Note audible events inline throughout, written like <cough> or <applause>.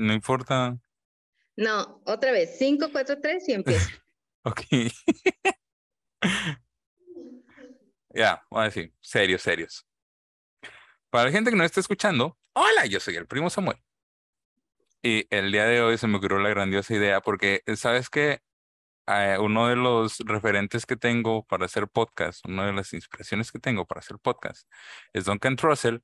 No importa. No, otra vez. 5, 4, 3 y empiezo. <laughs> ok. <laughs> ya, voy a decir, serios, serios. Para la gente que no está escuchando, hola, yo soy el primo Samuel. Y el día de hoy se me ocurrió la grandiosa idea porque, ¿sabes qué? Eh, uno de los referentes que tengo para hacer podcast, una de las inspiraciones que tengo para hacer podcast, es Duncan Trussell,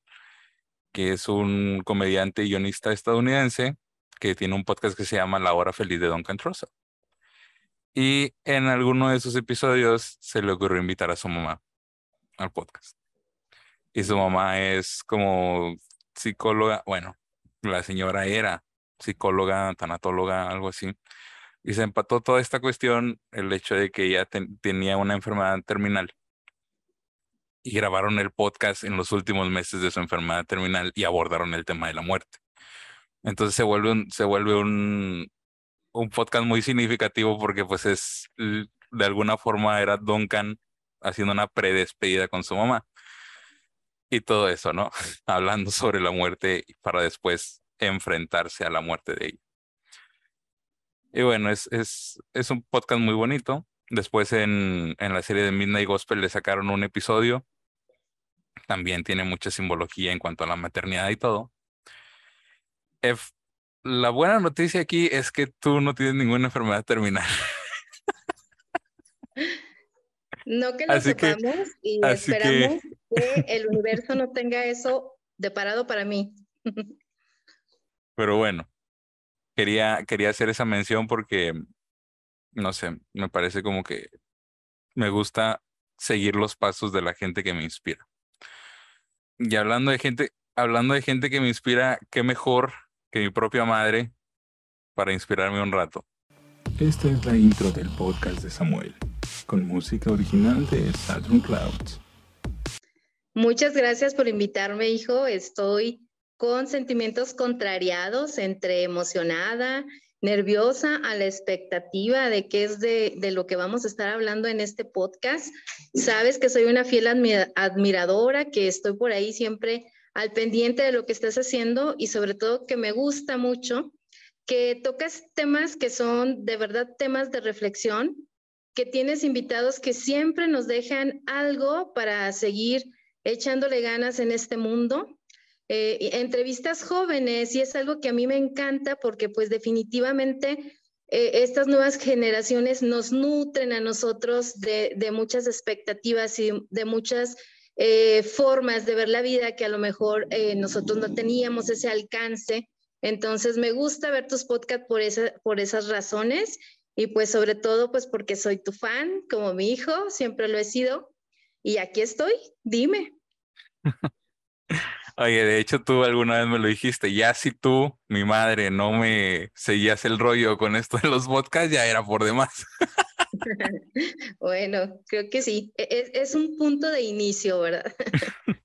que es un comediante y guionista estadounidense que tiene un podcast que se llama La Hora Feliz de Duncan Trussell. Y en alguno de sus episodios se le ocurrió invitar a su mamá al podcast. Y su mamá es como psicóloga, bueno, la señora era psicóloga, tanatóloga, algo así. Y se empató toda esta cuestión, el hecho de que ella tenía una enfermedad terminal y grabaron el podcast en los últimos meses de su enfermedad terminal y abordaron el tema de la muerte. Entonces se vuelve un, se vuelve un, un podcast muy significativo porque pues es, de alguna forma era Duncan haciendo una predespedida con su mamá. Y todo eso, ¿no? <laughs> Hablando sobre la muerte para después enfrentarse a la muerte de ella. Y bueno, es, es, es un podcast muy bonito. Después en, en la serie de Midnight Gospel le sacaron un episodio también tiene mucha simbología en cuanto a la maternidad y todo. La buena noticia aquí es que tú no tienes ninguna enfermedad terminal. <laughs> No que lo sepamos y esperamos que... el universo no tenga eso deparado para mí. Pero bueno, quería, quería hacer esa mención porque, no sé, me parece como que me gusta seguir los pasos de la gente que me inspira. Y hablando de gente, hablando de gente que me inspira, qué mejor que mi propia madre para inspirarme un rato. Esta es la intro del podcast de Samuel, con música original de Saturn Clouds. Muchas gracias por invitarme, hijo. Estoy con sentimientos contrariados entre emocionada, nerviosa a la expectativa de qué es de, de, lo que vamos a estar hablando en este podcast. Sabes que soy una fiel admiradora, que estoy por ahí siempre al pendiente de lo que estás haciendo y sobre todo que me gusta mucho que tocas temas que son de verdad temas de reflexión, que tienes invitados que siempre nos dejan algo para seguir echándole ganas en este mundo. Eh, entrevistas jóvenes y es algo que a mí me encanta porque pues definitivamente eh, estas nuevas generaciones nos nutren a nosotros de, de muchas expectativas y de muchas eh, formas de ver la vida que a lo mejor nosotros no teníamos ese alcance. Entonces me gusta ver tus podcasts por, esa, por esas razones y pues sobre todo pues porque soy tu fan, como mi hijo, siempre lo he sido. Y aquí estoy, dime. <laughs> Oye, de hecho tú alguna vez me lo dijiste, ya si tú, mi madre, no me seguías el rollo con esto de los podcasts, ya era por demás. <laughs> <laughs> bueno, creo que sí, e, e, es, un punto de inicio, ¿verdad? <laughs>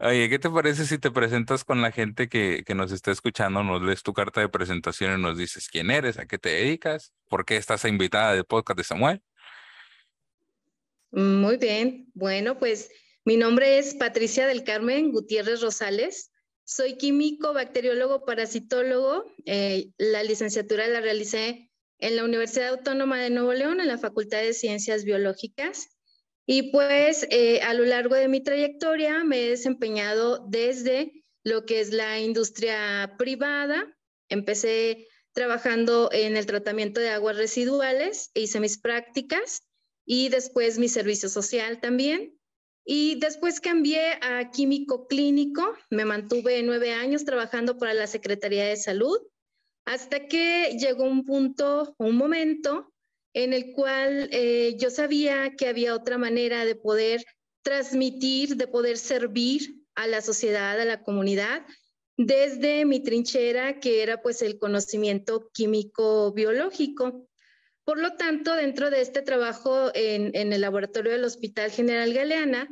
Oye, ¿qué te parece si te presentas con la gente que, que nos está escuchando, nos lees tu carta de presentación y nos dices quién eres, a qué te dedicas, por qué estás invitada del podcast de Samuel? Muy bien, bueno, pues mi nombre es Patricia del Carmen Gutiérrez Rosales. Soy químico, bacteriólogo, parasitólogo. Eh, la licenciatura la realicé en la Universidad Autónoma de Nuevo León, en la Facultad de Ciencias Biológicas. Y pues eh, a lo largo de mi trayectoria me he desempeñado desde lo que es la industria privada. Empecé trabajando en el tratamiento de aguas residuales, hice mis prácticas y después mi servicio social también. Y después cambié a químico clínico, me mantuve nueve años trabajando para la Secretaría de Salud, hasta que llegó un punto, un momento en el cual eh, yo sabía que había otra manera de poder transmitir, de poder servir a la sociedad, a la comunidad, desde mi trinchera, que era pues el conocimiento químico biológico. Por lo tanto, dentro de este trabajo en, el laboratorio del Hospital General Galeana,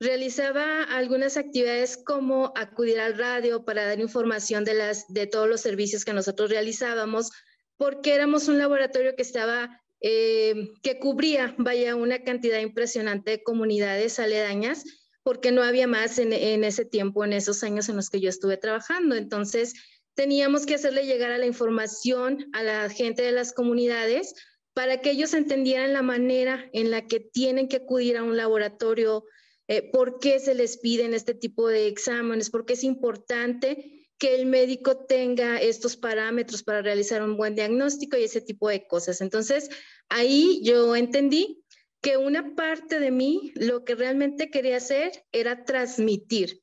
realizaba algunas actividades como acudir al radio para dar información de, las, de todos los servicios que nosotros realizábamos, porque éramos un laboratorio que estaba, eh, que cubría, vaya, una cantidad impresionante de comunidades aledañas, porque no había más en, en ese tiempo, en esos años en los que yo estuve trabajando. Entonces, teníamos que hacerle llegar a la información a la gente de las comunidades para que ellos entendieran la manera en la que tienen que acudir a un laboratorio, eh, por qué se les piden este tipo de exámenes, por qué es importante que el médico tenga estos parámetros para realizar un buen diagnóstico y ese tipo de cosas. Entonces, ahí yo entendí que una parte de mí lo que realmente quería hacer era transmitir,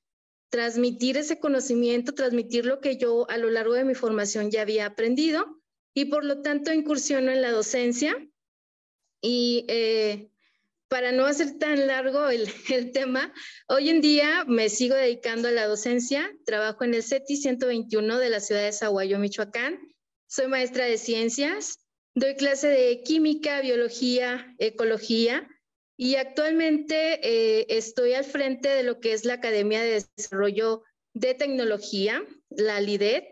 transmitir ese conocimiento, transmitir lo que yo a lo largo de mi formación ya había aprendido y por lo tanto incursiono en la docencia. Y eh, para no hacer tan largo el, <laughs> el, tema, hoy en día me sigo dedicando a la docencia, trabajo en el CETI 121 de la ciudad de Zaguayo, Michoacán. Soy maestra de ciencias, doy clase de química, biología, ecología y actualmente eh, estoy al frente de lo que es la Academia de Desarrollo de Tecnología, la LIDET.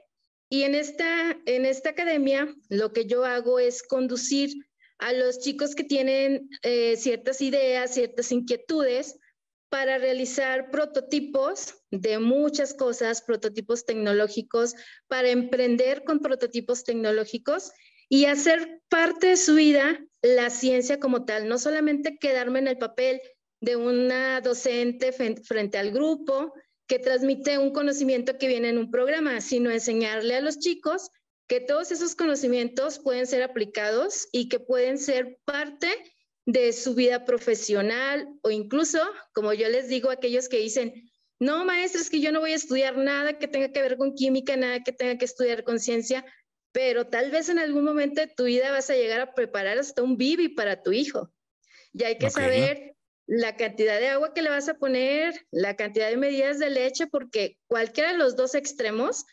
Y en esta, en esta academia lo que yo hago es conducir a los chicos que tienen eh, ciertas ideas, ciertas inquietudes para realizar prototipos de muchas cosas, prototipos tecnológicos, para emprender con prototipos tecnológicos y hacer parte de su vida la ciencia como tal, no solamente quedarme en el papel de una docente frente al grupo que transmite un conocimiento que viene en un programa, sino enseñarle a los chicos que todos esos conocimientos pueden ser aplicados y que pueden ser parte de su vida profesional o incluso, como yo les digo a aquellos que dicen, no, maestra, es que yo no voy a estudiar nada que tenga que ver con química, nada que tenga que estudiar con ciencia, pero tal vez en algún momento de tu vida vas a llegar a preparar hasta un bibi para tu hijo. Y hay que saber la cantidad de agua que le vas a poner, la cantidad de medidas de leche, porque cualquiera de los dos extremos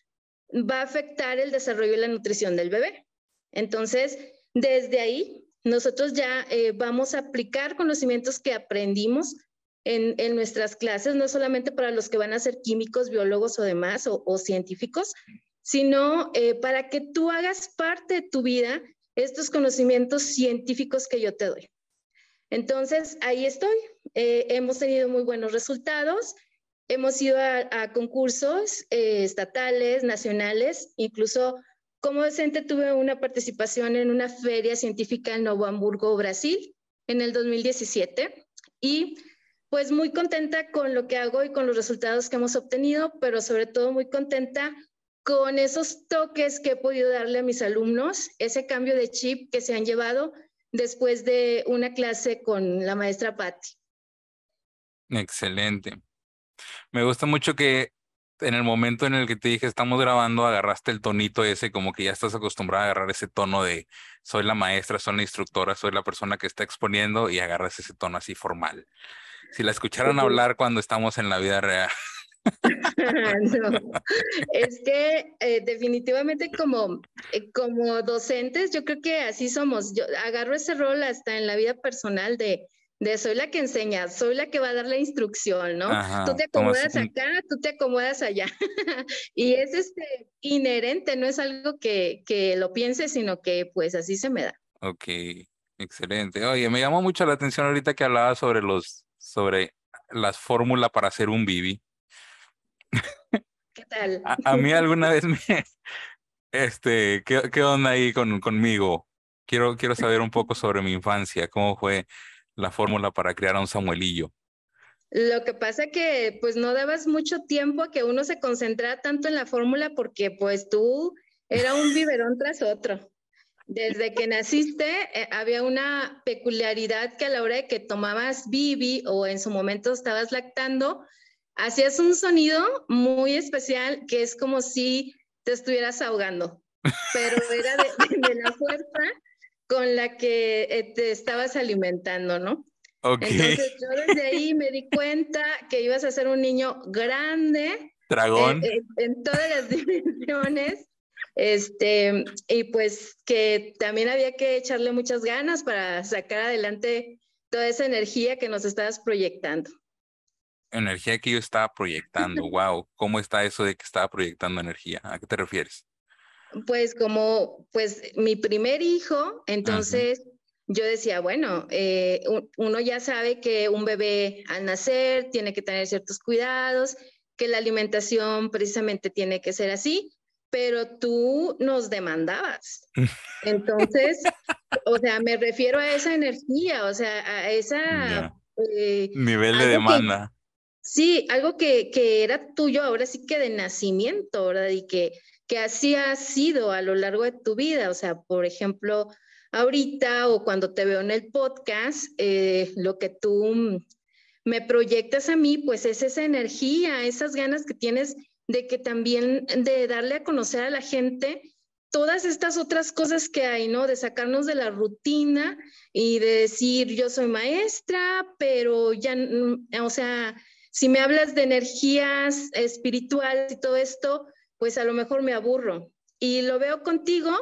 va a afectar el desarrollo y la nutrición del bebé. Entonces, desde ahí, nosotros ya eh, vamos a aplicar conocimientos que aprendimos en, en, nuestras clases, no solamente para los que van a ser químicos, biólogos o demás, o, científicos, sino eh, para que tú hagas parte de tu vida estos conocimientos científicos que yo te doy. Entonces, ahí estoy. Eh, hemos tenido muy buenos resultados. Hemos ido a, concursos eh, estatales, nacionales, incluso como docente tuve una participación en una feria científica en Novo Hamburgo, Brasil, en el 2017. Y pues muy contenta con lo que hago y con los resultados que hemos obtenido, pero sobre todo muy contenta con esos toques que he podido darle a mis alumnos, ese cambio de chip que se han llevado después de una clase con la maestra Patti. Excelente. Me gusta mucho que en el momento en el que te dije estamos grabando, agarraste el tonito ese, como que ya estás acostumbrada a agarrar ese tono de soy la maestra, soy la instructora, soy la persona que está exponiendo y agarras ese tono así formal. Si la escucharan hablar cuando estamos en la vida real. <laughs> no, es que eh, definitivamente como, eh, como docentes, yo creo que así somos. Yo agarro ese rol hasta en la vida personal de, de soy la que enseña, soy la que va a dar la instrucción, ¿no? tú te acomodas acá, tú te acomodas allá. <laughs> y es este inherente, no es algo que, que lo piense, sino que pues así se me da. Ok, excelente. Oye, me llamó mucho la atención ahorita que hablaba sobre los, sobre las fórmulas para hacer un Bibi. ¿Qué tal? A, mí alguna vez me, <laughs> este, ¿qué, qué onda ahí con, conmigo? Quiero, quiero saber un poco sobre mi infancia, cómo fue la fórmula para crear a un Samuelillo. Lo que pasa que pues no dabas mucho tiempo a que uno se concentrara tanto en la fórmula porque pues tú era un biberón tras otro. Desde que naciste eh, había una peculiaridad que a la hora de que tomabas bibi o en su momento estabas lactando, hacías un sonido muy especial que es como si te estuvieras ahogando, pero era de, la fuerza con la que eh, te estabas alimentando, ¿no? Entonces yo desde ahí me di cuenta que ibas a ser un niño grande. Dragón. Eh, en todas las <laughs> dimensiones. Este, y pues que también había que echarle muchas ganas para sacar adelante toda esa energía que nos estabas proyectando energía que yo estaba proyectando. <laughs> wow, ¿cómo está eso de que estaba proyectando energía? ¿A qué te refieres? Pues como, pues mi primer hijo, entonces yo decía, bueno, eh, uno ya sabe que un bebé al nacer tiene que tener ciertos cuidados, que la alimentación precisamente tiene que ser así. pero tú nos demandabas. <laughs> Entonces, o sea, me refiero a esa energía, o sea, a esa... Eh, Nivel de demanda. sí, algo que, que, era tuyo ahora sí que de nacimiento, ¿verdad? Y que, que así ha sido a lo largo de tu vida. O sea, por ejemplo, ahorita o cuando te veo en el podcast, eh, lo que tú me proyectas a mí, pues es esa energía, esas ganas que tienes de que también de darle a conocer a la gente todas estas otras cosas que hay, ¿no? De sacarnos de la rutina y de decir, yo soy maestra, pero ya, o sea, si me hablas de energías espirituales y todo esto, pues a lo mejor me aburro. Y lo veo contigo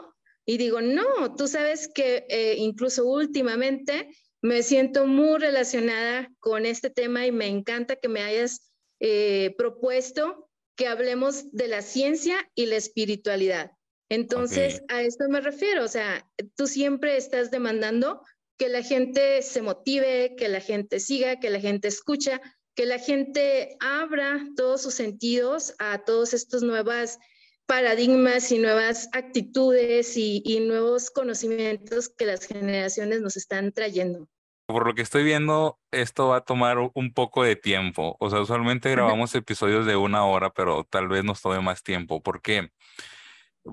y digo, no, tú sabes que eh, incluso últimamente me siento muy relacionada con este tema y me encanta que me hayas eh, propuesto que hablemos de la ciencia y la espiritualidad. Entonces, a esto me refiero, o sea, tú siempre estás demandando que la gente se motive, que la gente siga, que la gente escucha, que la gente abra todos sus sentidos a todos estos nuevos paradigmas y nuevas actitudes y, nuevos conocimientos que las generaciones nos están trayendo. Por lo que estoy viendo, esto va a tomar un poco de tiempo. O sea, usualmente grabamos episodios de una hora, pero tal vez nos tome más tiempo. ¿Por qué?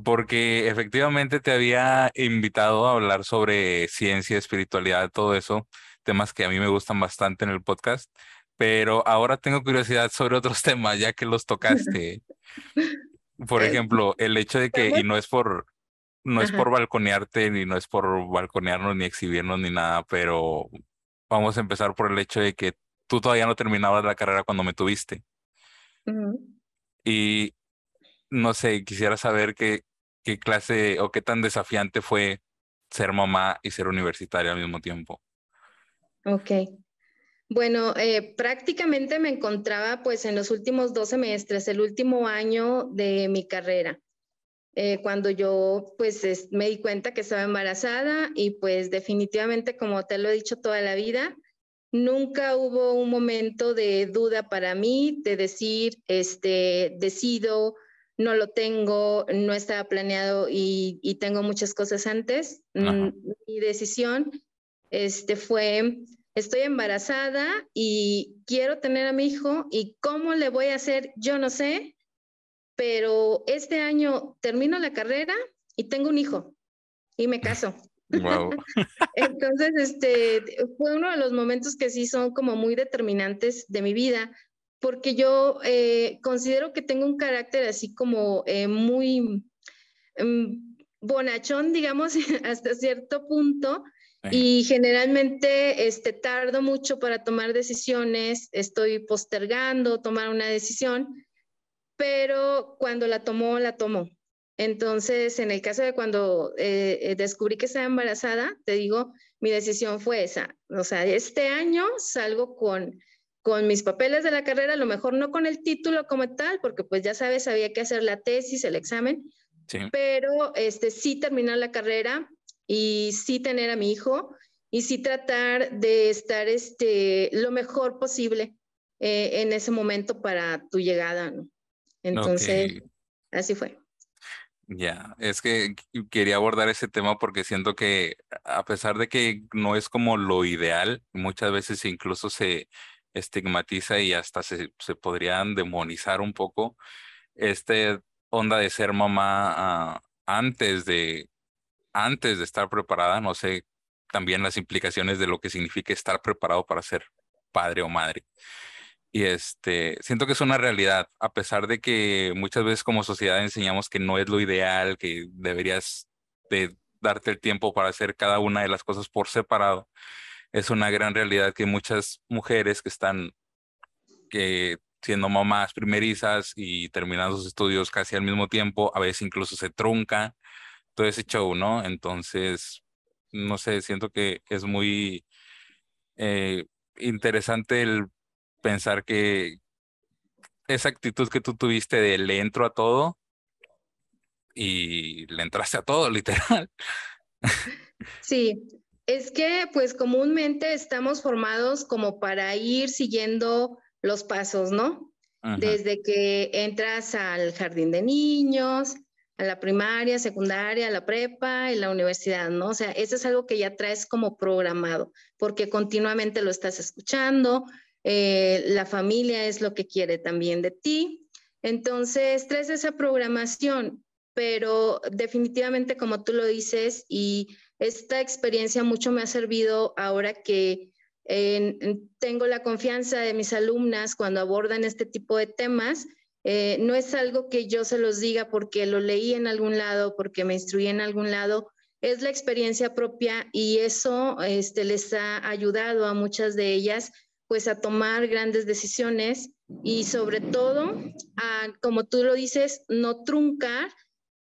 Porque efectivamente te había invitado a hablar sobre ciencia, espiritualidad, todo eso, temas que a mí me gustan bastante en el podcast, pero ahora tengo curiosidad sobre otros <laughs> temas, ya que los tocaste. <laughs> Por eh, ejemplo, el hecho de que, y no es por, no es por balconearte, ni no es por balconearnos, ni exhibirnos, ni nada, pero vamos a empezar por el hecho de que tú todavía no terminabas la carrera cuando me tuviste. Y no sé, quisiera saber qué, qué clase o qué tan desafiante fue ser mamá y ser universitaria al mismo tiempo. Ok. Bueno, eh, prácticamente me encontraba pues en los últimos dos semestres, el último año de mi carrera, eh, cuando yo pues me di cuenta que estaba embarazada y pues definitivamente como te lo he dicho toda la vida, nunca hubo un momento de duda para mí de decir, este, decido, no lo tengo, no estaba planeado y, tengo muchas cosas antes. Mm, mi decisión este, fue estoy embarazada y quiero tener a mi hijo y cómo le voy a hacer, yo no sé, pero este año termino la carrera y tengo un hijo y me caso. <laughs> Wow. <laughs> Entonces, este fue uno de los momentos que sí son como muy determinantes de mi vida, porque yo eh, considero que tengo un carácter así como eh, muy mm, bonachón, digamos, <laughs> hasta cierto punto, y generalmente este, tardo mucho para tomar decisiones, estoy postergando tomar una decisión, pero cuando la tomo, la tomo. Entonces, en el caso de cuando eh, eh, descubrí que estaba embarazada, te digo, mi decisión fue esa. O sea, este año salgo con, con mis papeles de la carrera, a lo mejor no con el título como tal, porque pues ya sabes, había que hacer la tesis, el examen, sí. pero este, sí terminar la carrera y sí tener a mi hijo y sí tratar de estar este, lo mejor posible eh, en ese momento para tu llegada, ¿no? Entonces, así fue. Ya, es que quería abordar ese tema porque siento que a pesar de que no es como lo ideal, muchas veces incluso se estigmatiza y hasta se, se podrían demonizar un poco este onda de ser mamá ah, antes de, antes de estar preparada, no sé también las implicaciones de lo que significa estar preparado para ser padre o madre. Y este, siento que es una realidad, a pesar de que muchas veces como sociedad enseñamos que no es lo ideal, que deberías de darte el tiempo para hacer cada una de las cosas por separado. Es una gran realidad que muchas mujeres que están que siendo mamás primerizas y terminando sus estudios casi al mismo tiempo, a veces incluso se truncan todo ese show, ¿no? Entonces, no sé, siento que es muy eh, interesante el pensar que esa actitud que tú tuviste de le entro a todo y le entraste a todo, <laughs> literal. Sí, es que pues comúnmente estamos formados como para ir siguiendo los pasos, ¿no? Desde que entras al jardín de niños, a la primaria, secundaria, a la prepa y la universidad, ¿no? O sea, eso es algo que ya traes como programado, porque continuamente lo estás escuchando, eh, la familia es lo que quiere también de ti. Entonces, traes esa programación, pero definitivamente, como tú lo dices, y esta experiencia mucho me ha servido ahora que tengo la confianza de mis alumnas cuando abordan este tipo de temas. Eh, no es algo que yo se los diga porque lo leí en algún lado, porque me instruí en algún lado, es la experiencia propia y eso este, les ha ayudado a muchas de ellas pues a tomar grandes decisiones y sobre todo, como tú lo dices, no truncar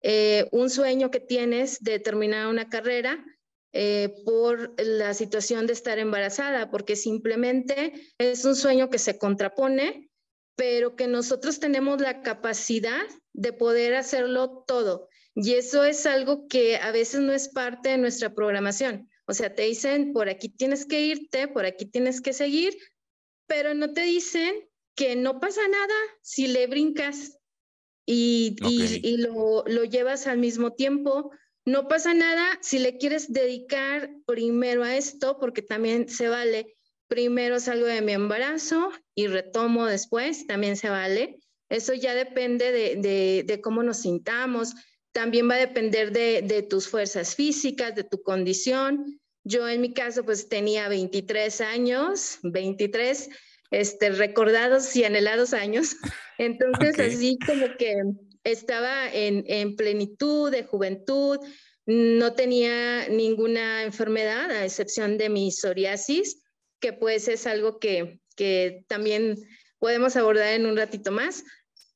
eh, un sueño que tienes de terminar una carrera eh, por la situación de estar embarazada, porque simplemente es un sueño que se contrapone, pero que nosotros tenemos la capacidad de poder hacerlo todo. Y eso es algo que a veces no es parte de nuestra programación. O sea, te dicen, por aquí tienes que irte, por aquí tienes que seguir, pero no te dicen que no pasa nada si le brincas, y, y, lo, lo, llevas al mismo tiempo. No pasa nada si le quieres dedicar primero a esto, porque también se vale. Primero salgo de mi embarazo y retomo después, también se vale. Eso ya depende de, de, de cómo nos sintamos. También va a depender de, de tus fuerzas físicas, de tu condición. Yo en mi caso pues tenía 23 años, 23 este, recordados y anhelados años. <laughs> Entonces, así como que estaba en, en, plenitud de juventud, no tenía ninguna enfermedad, a excepción de mi psoriasis, que pues es algo que, que también podemos abordar en un ratito más,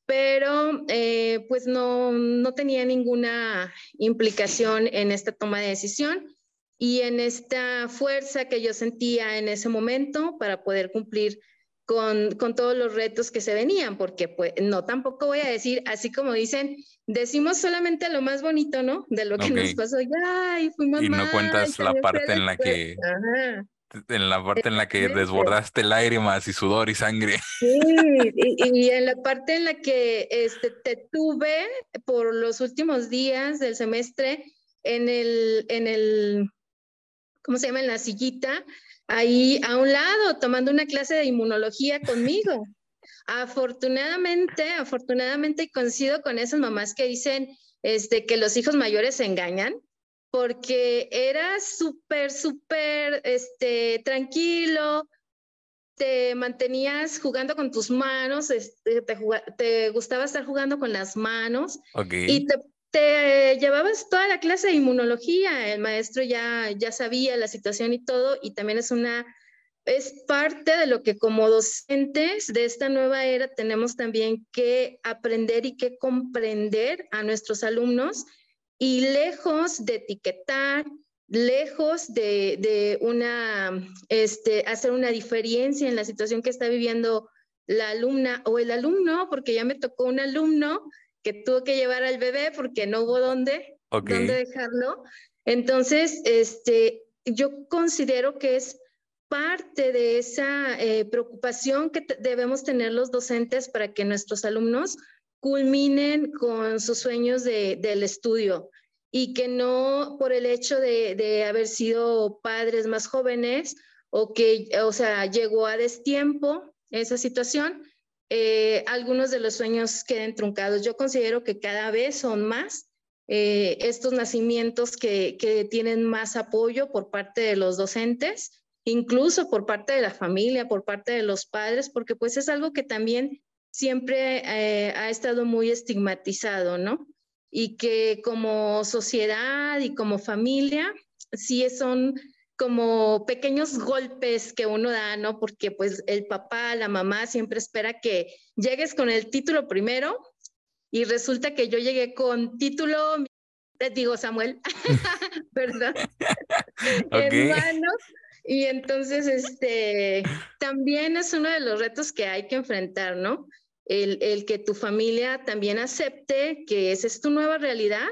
pero eh, pues no, no tenía ninguna implicación en esta toma de decisión y en esta fuerza que yo sentía en ese momento para poder cumplir con, con, todos los retos que se venían, porque pues no, tampoco voy a decir, así como dicen, decimos solamente lo más bonito, ¿no? De lo que nos pasó, ya, y fuimos Y no cuentas la parte en la que... En la parte en la que desbordaste lágrimas y sudor y sangre. Sí, y, y, en la parte en la que este, te tuve por los últimos días del semestre en el, en el, ¿cómo se llama? En la sillita, ahí a un lado tomando una clase de inmunología conmigo. <laughs> afortunadamente, afortunadamente coincido con esas mamás que dicen este, que los hijos mayores se engañan, porque era súper, súper este, tranquilo, te mantenías jugando con tus manos, este, te, te, gustaba estar jugando con las manos y te te llevabas toda la clase de inmunología, el maestro ya, ya sabía la situación y todo, y también es una, es parte de lo que como docentes de esta nueva era tenemos también que aprender y que comprender a nuestros alumnos y lejos de etiquetar, lejos de, de una, este, hacer una diferencia en la situación que está viviendo la alumna o el alumno, porque ya me tocó un alumno que tuvo que llevar al bebé porque no hubo dónde, dónde dejarlo. Entonces, este, yo considero que es parte de esa eh, preocupación que debemos tener los docentes para que nuestros alumnos culminen con sus sueños de, del estudio y que no por el hecho de, de, haber sido padres más jóvenes o que, o sea, llegó a destiempo esa situación, eh, algunos de los sueños queden truncados. Yo considero que cada vez son más eh, estos nacimientos que, que, tienen más apoyo por parte de los docentes, incluso por parte de la familia, por parte de los padres, porque pues es algo que también siempre eh, ha estado muy estigmatizado, ¿no? Y que como sociedad y como familia, sí son como pequeños golpes que uno da, ¿no? Porque pues el papá, la mamá siempre espera que llegues con el título primero y resulta que yo llegué con título, te digo Samuel, <laughs> perdón, okay. hermano. Y entonces, este, también es uno de los retos que hay que enfrentar, ¿no? El, el que tu familia también acepte que esa es tu nueva realidad,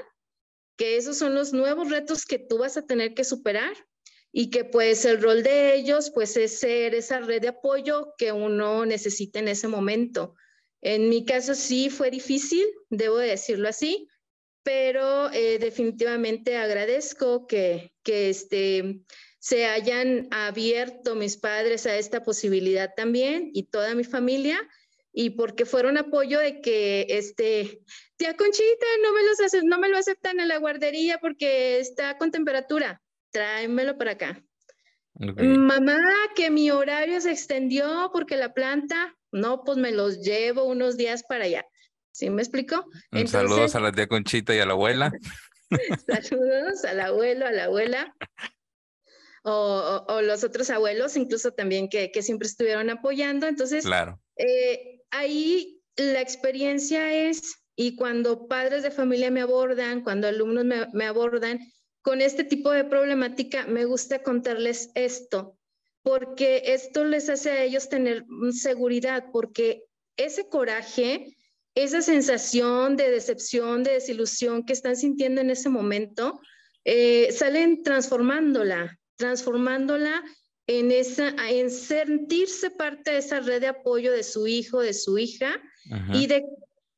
que esos son los nuevos retos que tú vas a tener que superar y que pues el rol de ellos pues es ser esa red de apoyo que uno necesita en ese momento. En mi caso sí fue difícil, debo decirlo así, pero eh, definitivamente agradezco que, que este, se hayan abierto mis padres a esta posibilidad también y toda mi familia y porque fueron apoyo de que este tía Conchita no me los no me lo aceptan en la guardería porque está con temperatura tráemelo para acá mamá que mi horario se extendió porque la planta no pues me los llevo unos días para allá ¿sí me explico? saludos a la tía Conchita y a la abuela. <laughs> Saludos al abuelo a la abuela o, los otros abuelos, incluso también que, siempre estuvieron apoyando. Entonces, claro. Eh, ahí la experiencia es, y cuando padres de familia me abordan, cuando alumnos me, me abordan con este tipo de problemática, me gusta contarles esto, porque esto les hace a ellos tener seguridad, porque ese coraje, esa sensación de decepción, de desilusión que están sintiendo en ese momento, eh, salen transformándola, transformándola en, esa, en sentirse parte de esa red de apoyo de su hijo, de su hija, y de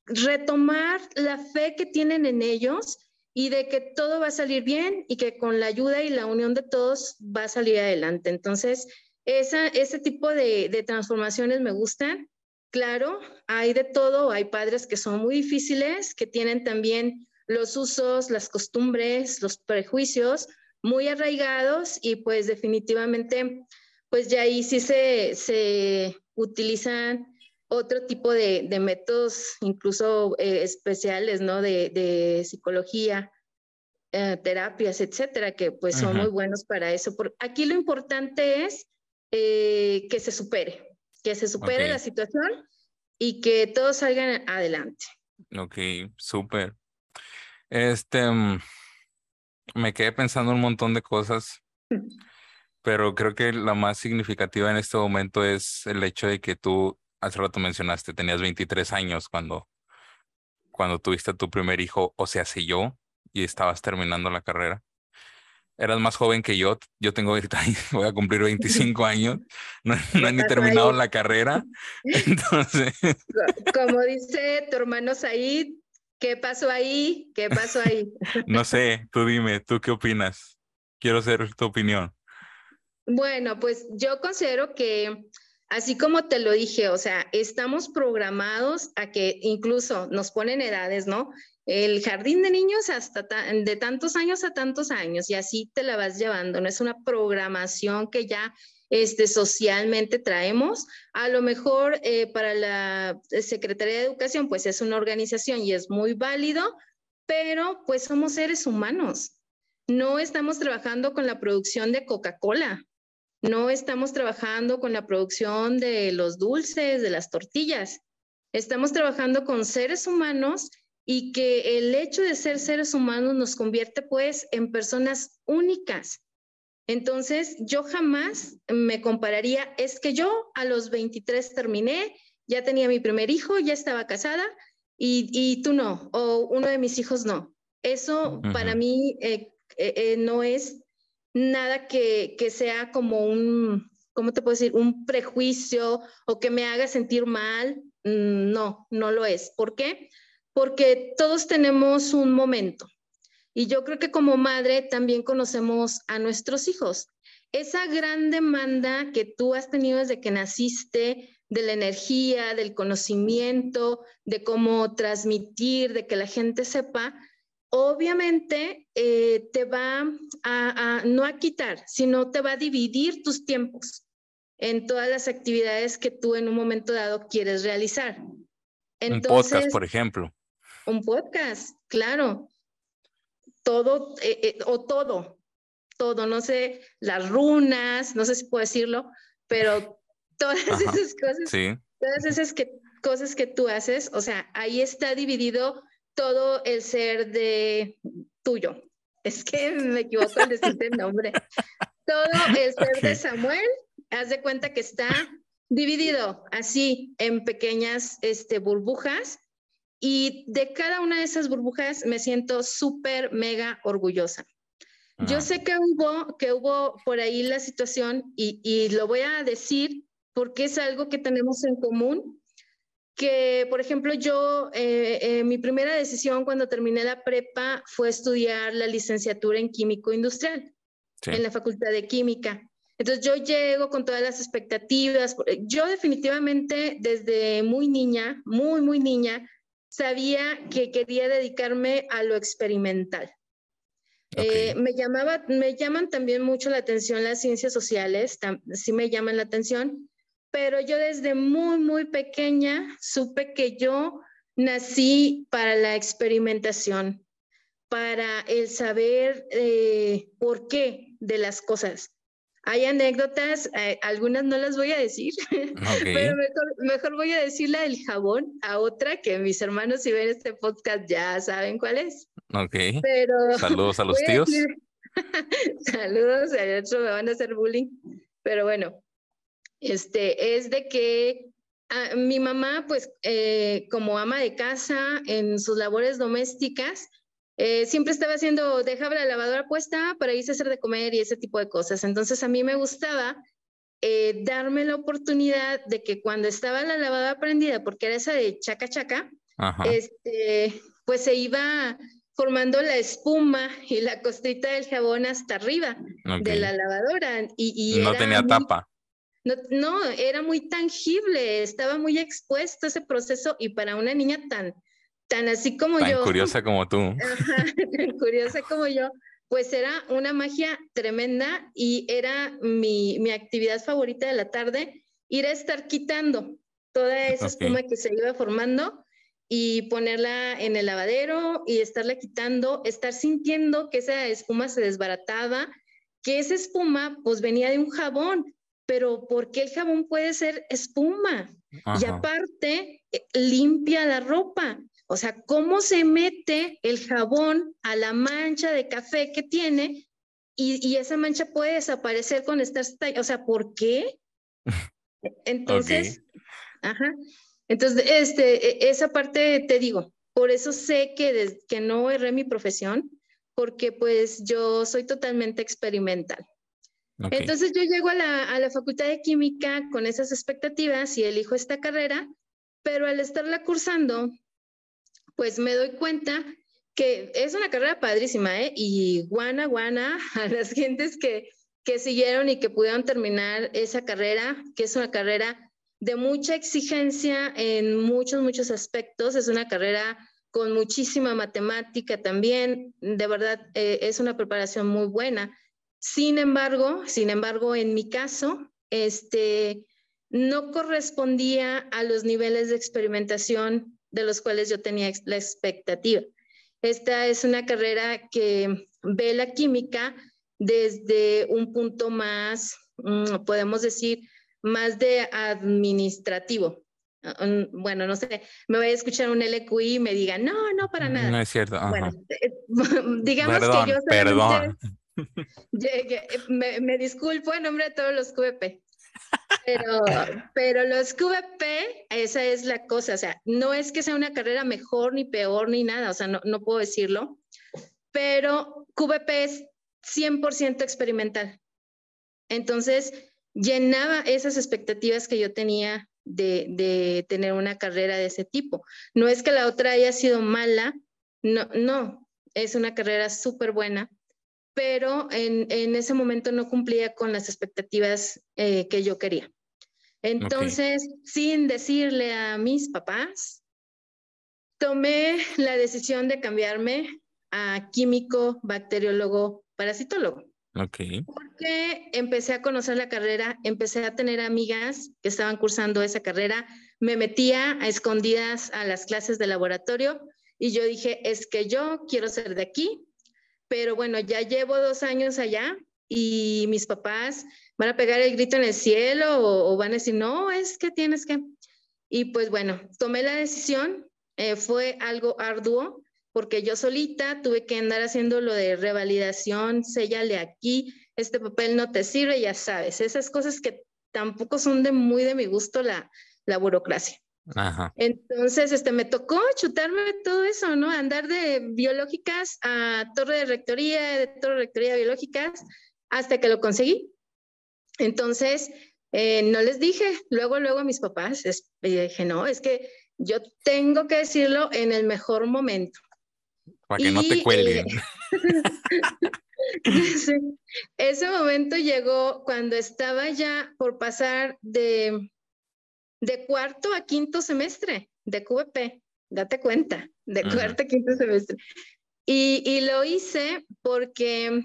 retomar la fe que tienen en ellos y de que todo va a salir bien y que con la ayuda y la unión de todos va a salir adelante. Entonces, esa, ese tipo de, de transformaciones me gustan. Claro, hay de todo, hay padres que son muy difíciles, que tienen también los usos, las costumbres, los prejuicios, muy arraigados y pues definitivamente, pues ya ahí sí se, se utilizan otro tipo de, de métodos, incluso eh, especiales, ¿no? De, de psicología, eh, terapias, etcétera, que pues son muy buenos para eso. Por, aquí lo importante es eh, que se supere, que se supere la situación y que todos salgan adelante. Ok, súper. Este, mm, me quedé pensando un montón de cosas, <laughs> pero creo que la más significativa en este momento es el hecho de que tú, hace rato mencionaste, tenías 23 años cuando, cuando tuviste a tu primer hijo, o sea, si yo, y estabas terminando la carrera. Eras más joven que yo, yo tengo ahorita, <laughs> voy a cumplir 25 años, no, no he ni terminado la carrera, <laughs> entonces... Como dice tu hermano Said, ¿Qué pasó ahí? ¿Qué pasó ahí? <laughs> no sé, tú dime, ¿tú qué opinas? Quiero saber tu opinión. Bueno, pues yo considero que, así como te lo dije, o sea, estamos programados a que incluso nos ponen edades, ¿no? El jardín de niños hasta de tantos años a tantos años y así te la vas llevando, no es una programación que ya este, socialmente traemos. A lo mejor eh, para la Secretaría de Educación, pues es una organización y es muy válido, pero pues somos seres humanos. No estamos trabajando con la producción de Coca-Cola, no estamos trabajando con la producción de los dulces, de las tortillas. Estamos trabajando con seres humanos y que el hecho de ser seres humanos nos convierte pues en personas únicas entonces, yo jamás me compararía, es que yo a los 23 terminé, ya tenía mi primer hijo, ya estaba casada y, tú no, o uno de mis hijos no. Eso para mí eh, eh, eh, no es nada que, que sea como un, ¿cómo te puedo decir? Un prejuicio o que me haga sentir mal. Mm, no, no lo es. ¿Por qué? Porque todos tenemos un momento. Y yo creo que como madre también conocemos a nuestros hijos. Esa gran demanda que tú has tenido desde que naciste, de la energía, del conocimiento, de cómo transmitir, de que la gente sepa, obviamente eh, te va a, no a quitar, sino te va a dividir tus tiempos en todas las actividades que tú en un momento dado quieres realizar. Entonces, un podcast, por ejemplo. Un podcast, claro todo eh, eh, o todo, todo, no sé, las runas, no sé si puedo decirlo, pero todas esas cosas, todas esas que, cosas que tú haces, o sea, ahí está dividido todo el ser de tuyo. Es que me equivoco al decirte el nombre. Todo el ser de Samuel, haz de cuenta que está dividido así en pequeñas este, burbujas y de cada una de esas burbujas me siento súper, mega orgullosa. Yo sé que hubo, que hubo por ahí la situación y, y, lo voy a decir porque es algo que tenemos en común, que, por ejemplo, yo, eh, eh, mi primera decisión cuando terminé la prepa fue estudiar la licenciatura en químico industrial en la Facultad de Química. Entonces yo llego con todas las expectativas. Yo definitivamente desde muy niña, muy, muy niña, sabía que quería dedicarme a lo experimental. Eh, me, llamaba, me llaman también mucho la atención las ciencias sociales, sí me llaman la atención, pero yo desde muy, muy pequeña supe que yo nací para la experimentación, para el saber eh, por qué de las cosas. Hay anécdotas, eh, algunas no las voy a decir, <laughs> pero mejor, voy a decir la del jabón a otra que mis hermanos si ven este podcast ya saben cuál es. Ok. Pero Saludos a <laughs> los tíos. <laughs> Saludos, al otro me van a hacer bullying. Pero bueno, este es de que ah, mi mamá, pues eh, como ama de casa en sus labores domésticas, eh, siempre estaba haciendo, dejaba la lavadora puesta para irse a hacer de comer y ese tipo de cosas. Entonces a mí me gustaba eh, darme la oportunidad de que cuando estaba la lavadora prendida, porque era esa de chaca chaca, este, pues se iba formando la espuma y la costrita del jabón hasta arriba de la lavadora. Y, no tenía tapa. No, no, era muy tangible, estaba muy expuesto ese proceso y para una niña tan, tan así como Tan yo. curiosa como tú. <laughs> tan curiosa como yo, pues era una magia tremenda y era mi, mi, actividad favorita de la tarde, ir a estar quitando toda <laughs> esa espuma que se iba formando y ponerla en el lavadero y estarla quitando, estar sintiendo que esa espuma se desbarataba, que esa espuma pues venía de un jabón, pero ¿por qué el jabón puede ser espuma? Y aparte, eh, limpia la ropa. O sea, ¿cómo se mete el jabón a la mancha de café que tiene y, esa mancha puede desaparecer con estas, o sea, ¿por qué? <laughs> Entonces, ajá. Entonces, este, e, esa parte te digo, por eso sé que, que no erré mi profesión, porque pues yo soy totalmente experimental. Entonces yo llego a la, a la Facultad de Química con esas expectativas y elijo esta carrera, pero al estarla cursando, pues me doy cuenta que es una carrera padrísima, ¿eh? Y guana, guana a las gentes que, que siguieron y que pudieron terminar esa carrera, que es una carrera de mucha exigencia en muchos, muchos aspectos. Es una carrera con muchísima matemática también. De verdad, eh, es una preparación muy buena. Sin embargo, sin embargo, en mi caso, este, no correspondía a los niveles de experimentación de los cuales yo tenía la expectativa. Esta es una carrera que ve la química desde un punto más, mm, podemos decir, más de administrativo. Ah, mm, bueno, no sé, me voy a escuchar un LQI y me diga, no, no, para nada. No es cierto. Bueno, eh, <laughs> digamos que yo perdón. <laughs> me, me, disculpo en nombre de todos los QVP. Pero, pero los QVP, esa es la cosa, o sea, no es que sea una carrera mejor ni peor ni nada, o sea, no, no puedo decirlo, pero QVP es 100% experimental. Entonces, llenaba esas expectativas que yo tenía de, de, tener una carrera de ese tipo. No es que la otra haya sido mala, no, no, es una carrera súper buena, pero en, en, ese momento no cumplía con las expectativas eh, que yo quería. Entonces, sin decirle a mis papás, tomé la decisión de cambiarme a químico, bacteriólogo, parasitólogo. Okay. Porque empecé a conocer la carrera, empecé a tener amigas que estaban cursando esa carrera, me metía a escondidas a las clases de laboratorio y yo dije, es que yo quiero ser de aquí, pero bueno, ya llevo dos años allá y mis papás van a pegar el grito en el cielo o, van a decir, no, es que tienes que... Y pues bueno, tomé la decisión, eh, fue algo arduo porque yo solita tuve que andar haciendo lo de revalidación, séllale aquí, este papel no te sirve, ya sabes, esas cosas que tampoco son de muy de mi gusto la, la burocracia. Entonces, este, me tocó chutarme todo eso, ¿no? Andar de biológicas a torre de rectoría, de torre de rectoría de biológicas, hasta que lo conseguí. Entonces, eh, no les dije, luego, luego a mis papás, dije, no, es que yo tengo que decirlo en el mejor momento. Para que no te cuelguen. Eh, <laughs> ese momento llegó cuando estaba ya por pasar de, de cuarto a quinto semestre de QVP, date cuenta, de cuarto a quinto semestre. Y, y lo hice porque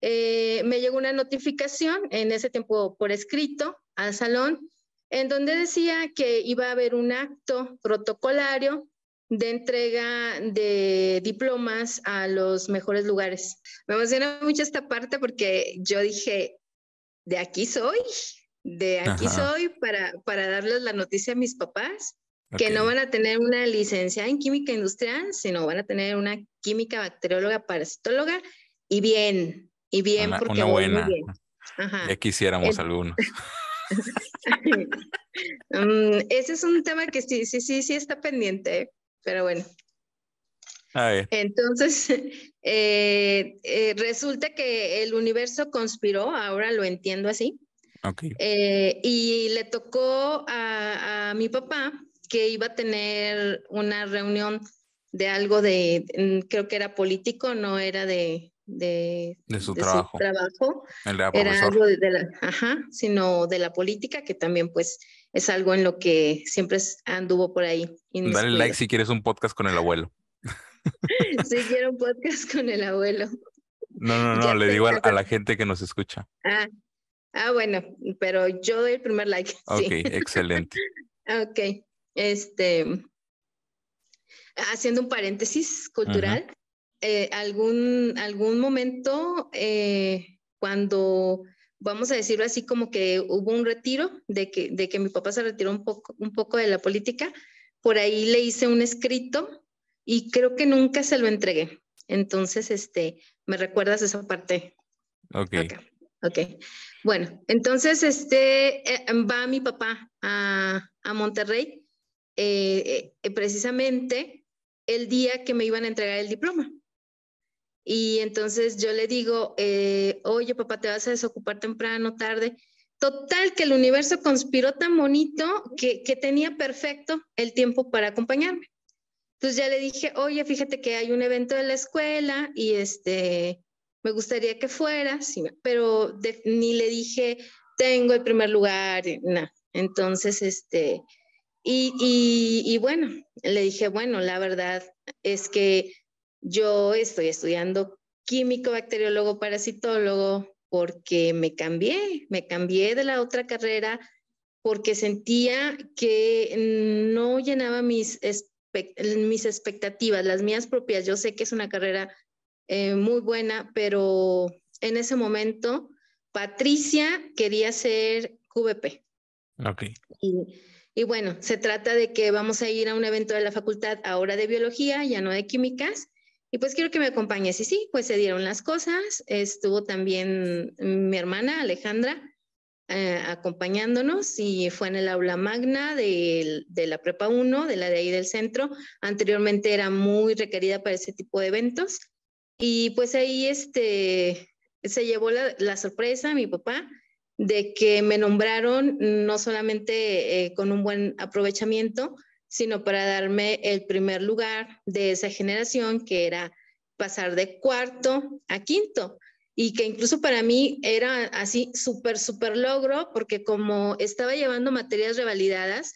eh, me llegó una notificación en ese tiempo por escrito al salón, en donde decía que iba a haber un acto protocolario de entrega de diplomas a los mejores lugares. Me emociona mucho esta parte porque yo dije, de aquí soy, de aquí soy para, para darles la noticia a mis papás, que no van a tener una licencia en química industrial, sino van a tener una química bacterióloga parasitóloga y bien, y bien una, porque una buena. Ya quisiéramos algunos. <laughs> um, ese es un tema que sí, sí, sí, sí está pendiente, pero bueno. A ver. Entonces, <laughs> eh, eh, resulta que el universo conspiró, ahora lo entiendo así. Okay. Eh, y le tocó a, a, mi papá que iba a tener una reunión de algo de, mm, creo que era político, no era de, de, de, su, de trabajo. su, trabajo. El de Era algo de, de, la, ajá, sino de la política, que también pues es algo en lo que siempre anduvo por ahí. Dale like si quieres un podcast con el abuelo. <laughs> si quiero un podcast con el abuelo. No, no, no, ya le digo a, a, la gente que nos escucha. Ah, ah, bueno, pero yo doy el primer like. <laughs> Ok, sí. excelente. ok, este, haciendo un paréntesis cultural. Uh -huh eh, algún, algún momento eh, cuando, vamos a decirlo así, como que hubo un retiro, de que, de que mi papá se retiró un poco, un poco de la política, por ahí le hice un escrito y creo que nunca se lo entregué. Entonces, este, ¿me recuerdas esa parte? Ok. Ok. Bueno, entonces, este, eh, va mi papá a, a Monterrey eh, precisamente el día que me iban a entregar el diploma. Y entonces yo le digo, eh, oye papá, te vas a desocupar temprano, tarde. Total, que el universo conspiró tan bonito que, que tenía perfecto el tiempo para acompañarme. Entonces ya le dije, oye, fíjate que hay un evento de la escuela y este, me gustaría que fueras, pero de, ni le dije, tengo el primer lugar, nada. Entonces, este, y, y, y bueno, le dije, bueno, la verdad es que yo estoy estudiando químico, bacteriólogo, parasitólogo, porque me cambié, me cambié de la otra carrera porque sentía que no llenaba mis, mis expectativas, las mías propias. Yo sé que es una carrera eh, muy buena, pero en ese momento Patricia quería ser QVP. Ok. Y, y bueno, se trata de que vamos a ir a un evento de la facultad ahora de biología, ya no de químicas, y pues quiero que me acompañes. Y sí, pues se dieron las cosas. Estuvo también mi hermana Alejandra eh, acompañándonos y fue en el aula magna de, de, la Prepa 1, de la de ahí del centro. Anteriormente era muy requerida para ese tipo de eventos. Y pues ahí este, se llevó la, la sorpresa mi papá de que me nombraron no solamente eh, con un buen aprovechamiento, sino para darme el primer lugar de esa generación, que era pasar de cuarto a quinto. Y que incluso para mí era así súper, súper logro, porque como estaba llevando materias revalidadas,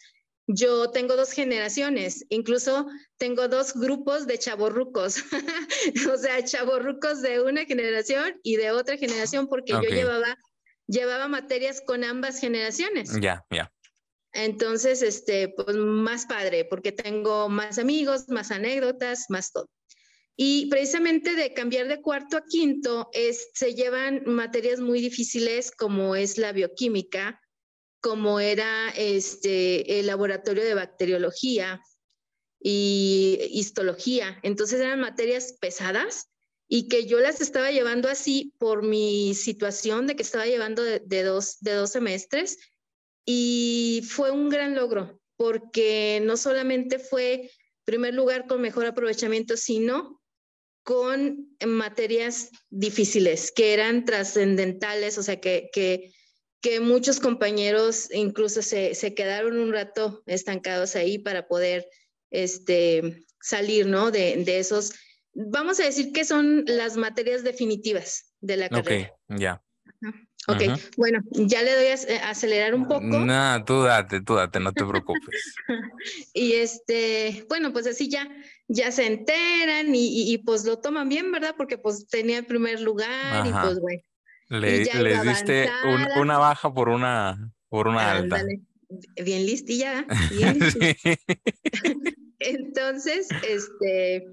yo tengo dos generaciones, incluso tengo dos grupos de chaborrucos, <laughs> o sea, chaborrucos de una generación y de otra generación, porque okay. yo llevaba, llevaba materias con ambas generaciones. Ya, yeah, ya. Yeah. Entonces, este, pues más padre, porque tengo más amigos, más anécdotas, más todo. Y precisamente de cambiar de cuarto a quinto, es, se llevan materias muy difíciles como es la bioquímica, como era este, el laboratorio de bacteriología y histología. Entonces eran materias pesadas y que yo las estaba llevando así por mi situación de que estaba llevando de, dos, de dos semestres y fue un gran logro porque no solamente fue primer lugar con mejor aprovechamiento, sino con materias difíciles que eran trascendentales, o sea, que, que muchos compañeros incluso se, se quedaron un rato estancados ahí para poder este, salir, ¿no? De, de esos, vamos a decir que son las materias definitivas de la carrera. Ok, ya. Ok, bueno, ya le doy a ac- a acelerar un poco. No, tú date, tú date, no te preocupes. <laughs> Y este, bueno, pues así ya, ya se enteran y, y- y, pues lo toman bien, ¿verdad? Porque pues tenía el primer lugar y pues bueno. Le- les diste un- una baja por una, por una alta. bien listilla, <laughs> bien listilla. Sí. <laughs> Entonces, este,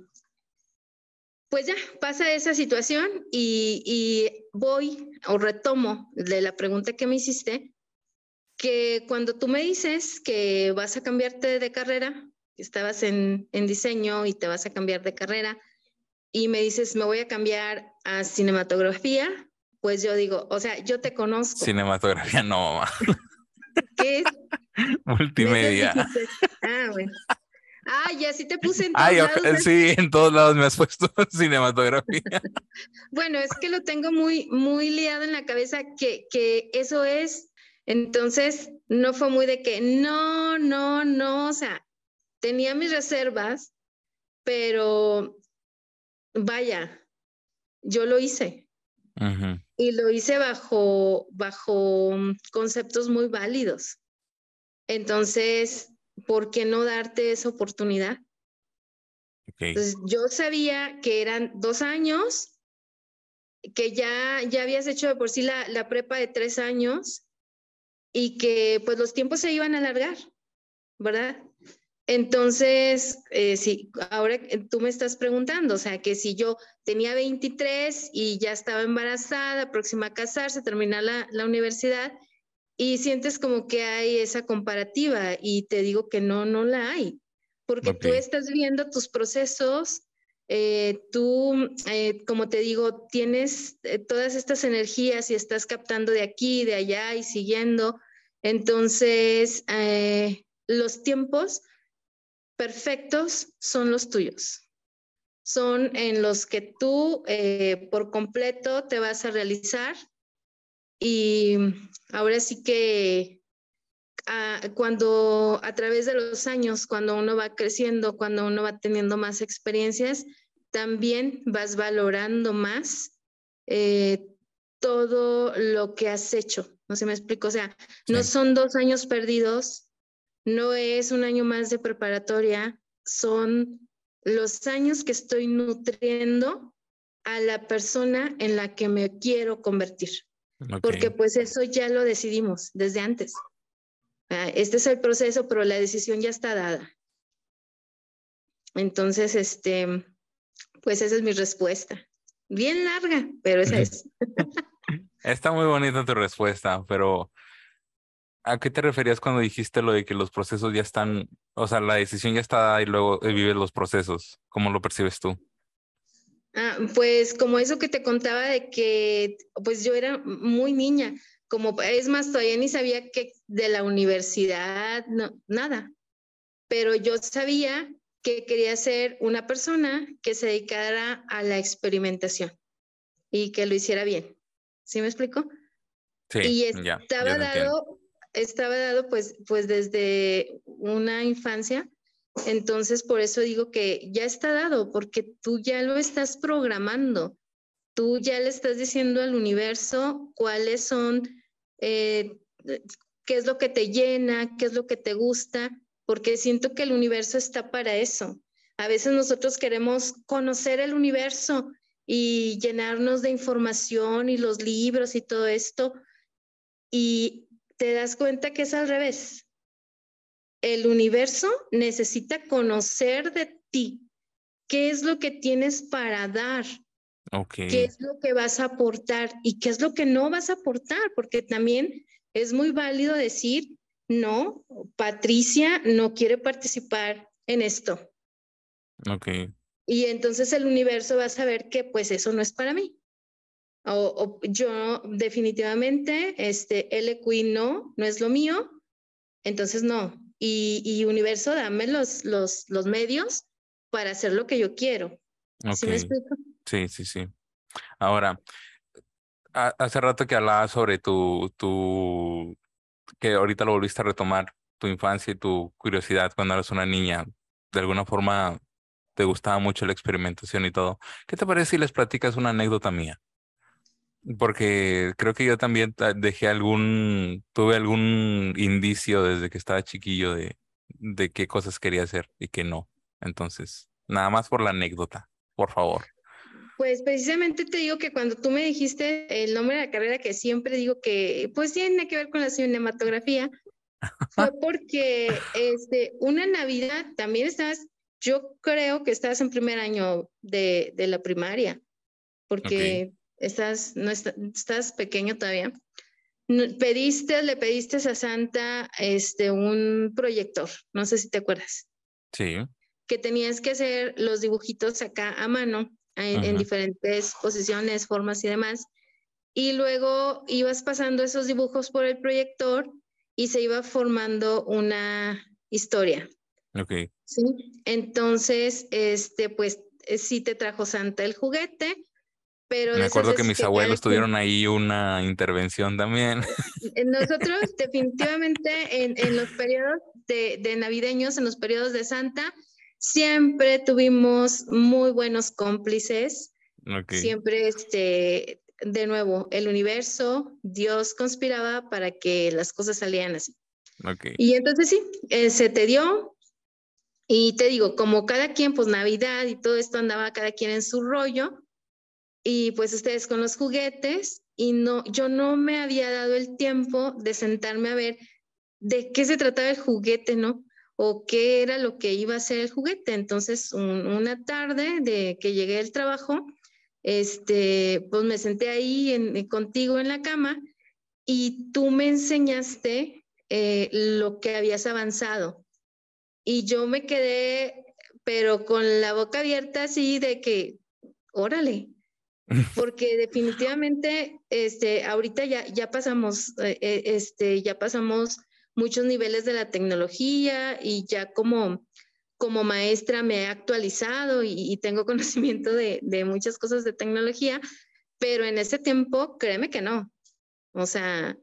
pues ya pasa esa situación y, y voy o retomo de la pregunta que me hiciste, que cuando tú me dices que vas a cambiarte de carrera, que estabas en, en diseño y te vas a cambiar de carrera, y me dices, me voy a cambiar a cinematografía, pues yo digo, o sea, yo te conozco. Cinematografía, no, mamá. ¿Qué es? <laughs> Multimedia. Ah, bueno. Ah, ya sí te puse en todos Ay, lados de- sí, en todos lados me has puesto <laughs> cinematografía. <laughs> Bueno, es que lo tengo muy, muy liado en la cabeza que, que eso es. Entonces, no fue muy de que no, no, no. O sea, tenía mis reservas, pero vaya, yo lo hice Ujú, y lo hice bajo, bajo mm, conceptos muy válidos. Entonces, ¿por qué no darte esa oportunidad? Entonces, yo sabía que eran dos años, que ya, ya habías hecho de por sí la, la prepa de tres años y que pues los tiempos se iban a alargar, ¿verdad? Entonces, eh, sí, ahora que tú me estás preguntando, o sea, que si yo tenía 23 y ya estaba embarazada, próxima a casarse, terminar la, la universidad, y sientes como que hay esa comparativa y te digo que no, no la hay, porque tú estás viendo tus procesos, eh, tú, eh, como te digo, tienes eh, todas estas energías y estás captando de aquí, de allá y siguiendo. Entonces, eh, los tiempos perfectos son los tuyos. Son en los que tú eh, por completo te vas a realizar y ahora sí que ah, cuando a través de los años, cuando uno va creciendo, cuando uno va teniendo más experiencias, también vas valorando más eh, todo lo que has hecho. No sé si me explico. O sea, no son dos años perdidos, no es un año más de preparatoria, son los años que estoy nutriendo a la persona en la que me quiero convertir porque pues eso ya lo decidimos desde antes. Ah, Este es el proceso, pero la decisión ya está dada. Entonces, este, pues esa es mi respuesta. Bien larga, pero esa <laughs> es. Está muy bonita tu respuesta, pero ¿a qué te referías cuando dijiste lo de que los procesos ya están, o sea, la decisión ya está dada y luego eh, vives los procesos? ¿Cómo lo percibes tú? Ah, pues como eso que te contaba de que pues yo era muy niña, como es más, todavía ni sabía que de la universidad, no, nada. Pero yo sabía que quería ser una persona que se dedicara a la experimentación y que lo hiciera bien. ¿Sí me explico? Sí, y ya, ya estaba te entiendo. dado, estaba dado pues, pues desde una infancia. Entonces, por eso digo que ya está dado, porque tú ya lo estás programando. Tú ya le estás diciendo al universo cuáles son, eh, qué es lo que te llena, qué es lo que te gusta, porque siento que el universo está para eso. A veces nosotros queremos conocer el universo y llenarnos de información y los libros y todo esto, y te das cuenta que es al revés. El universo necesita conocer de ti qué es lo que tienes para dar, qué es lo que vas a aportar y qué es lo que no vas a aportar, porque también es muy válido decir, no, Patricia no quiere participar en esto. ok, Y entonces el universo va a saber que pues eso no es para mí. O, o yo definitivamente, este LQI no, no es lo mío, entonces no. Y, y universo, dame los, los, los medios para hacer lo que yo quiero. ¿Sí me explico? Sí, sí, sí. Ahora, hace rato que hablabas sobre tu, tu, que ahorita lo volviste a retomar, tu infancia y tu curiosidad cuando eras una niña. De alguna forma te gustaba mucho la experimentación y todo. ¿Qué te parece si les platicas una anécdota mía? Porque creo que yo también dejé algún, tuve algún indicio desde que estaba chiquillo de, de qué cosas quería hacer y qué no. Entonces, nada más por la anécdota, por favor. Pues precisamente te digo que cuando tú me dijiste el nombre de la carrera, que siempre digo que pues tiene que ver con la cinematografía, <laughs> fue porque este, una Navidad también estás, yo creo que estás en primer año de, de la primaria, porque estás, no estás pequeño todavía. Pediste, le pediste a Santa este, un proyector, no sé si te acuerdas. Sí. Que tenías que hacer los dibujitos acá a mano, en, diferentes posiciones, formas y demás. Y luego ibas pasando esos dibujos por el proyector y se iba formando una historia. Ok. Sí. Entonces, este, pues sí te trajo Santa el juguete me acuerdo que mis abuelos tuvieron ahí una intervención también. <laughs> Eh, nosotros definitivamente en, en los periodos de, de, navideños, en los periodos de Santa, siempre tuvimos muy buenos cómplices. Siempre, este, de nuevo, el universo, Dios conspiraba para que las cosas salieran así. Y entonces sí, eh, se te dio. Y te digo, como cada quien, pues Navidad y todo esto andaba cada quien en su rollo y pues ustedes con los juguetes y no, yo no me había dado el tiempo de sentarme a ver de qué se trataba el juguete, ¿no? O qué era lo que iba a ser el juguete. Entonces, una tarde de que llegué del trabajo, este, pues me senté ahí en, contigo en la cama y tú me enseñaste eh, lo que habías avanzado. Y yo me quedé, pero con la boca abierta así de que, órale, porque definitivamente este, ahorita ya, ya pasamos, eh, eh, este, ya pasamos muchos niveles de la tecnología y ya como, como maestra me he actualizado y, tengo <laughs> conocimiento de, de, muchas cosas de tecnología, pero en ese tiempo, créeme que no. O sea,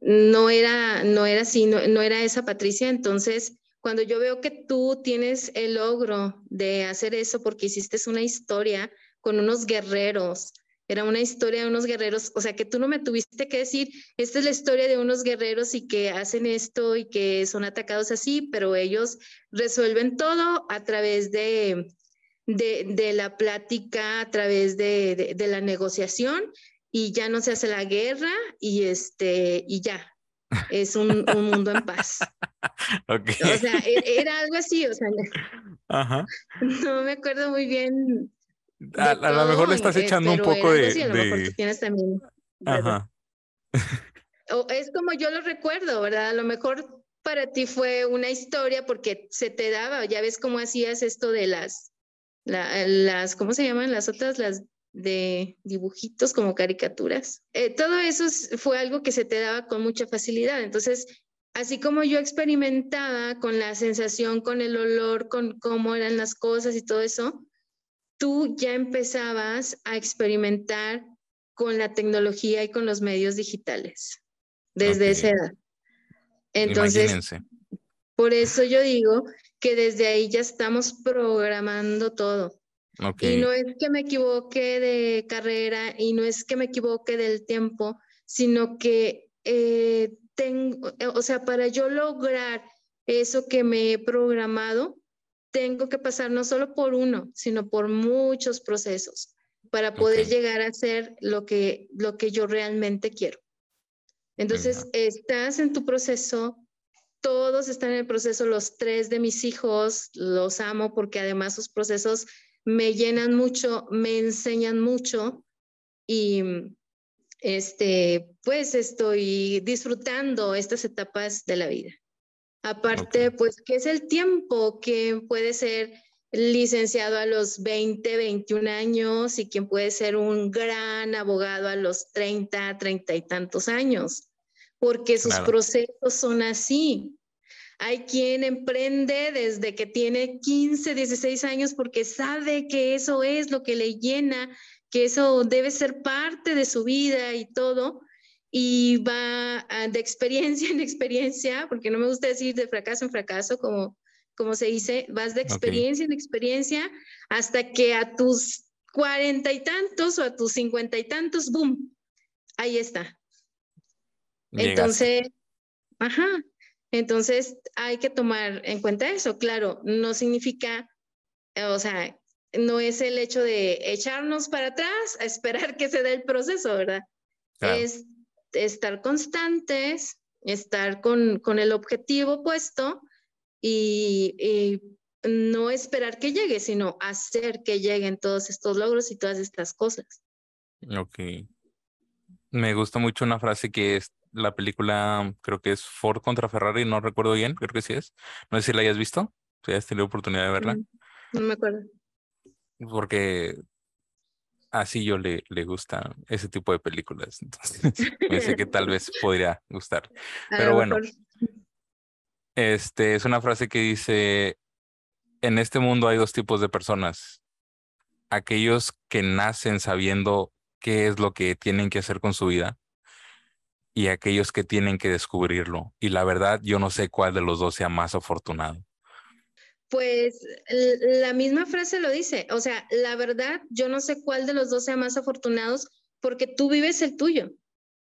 no era, no era así, no, no era esa Patricia. Entonces, cuando yo veo que tú tienes el logro de hacer eso porque hiciste una historia, con unos guerreros. Era una historia de unos guerreros, o sea, que tú no me tuviste que decir, esta es la historia de unos guerreros y que hacen esto y que son atacados así, pero ellos resuelven todo a través de, de, la plática, a través de, de, la negociación y ya no se hace la guerra y, este, y ya, es un, un mundo en paz. <laughs> O sea, e, era algo así, o sea, Ajá. <laughs> no me acuerdo muy bien a, lo mejor le estás echando un poco de. a lo mejor tú tienes también. Ajá. O es como yo lo recuerdo, ¿verdad? A lo mejor para ti fue una historia porque se te daba, ya ves cómo hacías esto de las, las, ¿cómo se llaman las otras? Las de dibujitos como caricaturas. Eh, todo eso fue algo que se te daba con mucha facilidad. Entonces, así como yo experimentaba con la sensación, con el olor, con cómo eran las cosas y todo eso, tú ya empezabas a experimentar con la tecnología y con los medios digitales desde esa edad. Entonces, por eso yo digo que desde ahí ya estamos programando todo. Y no es que me equivoque de carrera y no es que me equivoque del tiempo, sino que eh, tengo, o sea, para yo lograr eso que me he programado, tengo que pasar no solo por uno, sino por muchos procesos para poder llegar a ser lo que, lo que yo realmente quiero. Entonces, estás en tu proceso, todos están en el proceso, los tres de mis hijos, los amo porque además sus procesos me llenan mucho, me enseñan mucho y este, pues estoy disfrutando estas etapas de la vida. Aparte, pues, ¿qué es el tiempo? que puede ser licenciado a los 20, 21 años y quien puede ser un gran abogado a los 30, 30 y tantos años? Porque sus procesos son así. Hay quien emprende desde que tiene 15, 16 años porque sabe que eso es lo que le llena, que eso debe ser parte de su vida y todo, y va de experiencia <laughs> en experiencia, porque no me gusta decir de fracaso en fracaso, como, como se dice, vas de experiencia en experiencia hasta que a tus cuarenta y tantos o a tus cincuenta y tantos, boom, ahí está. Entonces, ajá, entonces hay que tomar en cuenta eso. Claro, no significa, o sea, no es el hecho de echarnos para atrás a esperar que se dé el proceso, ¿verdad? Es estar constantes, estar con, con el objetivo puesto y, y, no esperar que llegue, sino hacer que lleguen todos estos logros y todas estas cosas. Ok. Me gusta mucho una frase que es la película, creo que es Ford contra Ferrari, no recuerdo bien, creo que sí es. No sé si la hayas visto, si has tenido oportunidad de verla. Mm, no me acuerdo porque así yo le, le gusta ese tipo de películas. Entonces, <laughs> <laughs> pensé que tal vez podría gustar. Pero bueno, este es una frase que dice, en este mundo hay dos tipos de personas. Aquellos que nacen sabiendo qué es lo que tienen que hacer con su vida y aquellos que tienen que descubrirlo. Y la verdad, yo no sé cuál de los dos sea más afortunado. Pues la misma frase lo dice, o sea, la verdad, yo no sé cuál de los dos sea más afortunados porque tú vives el tuyo,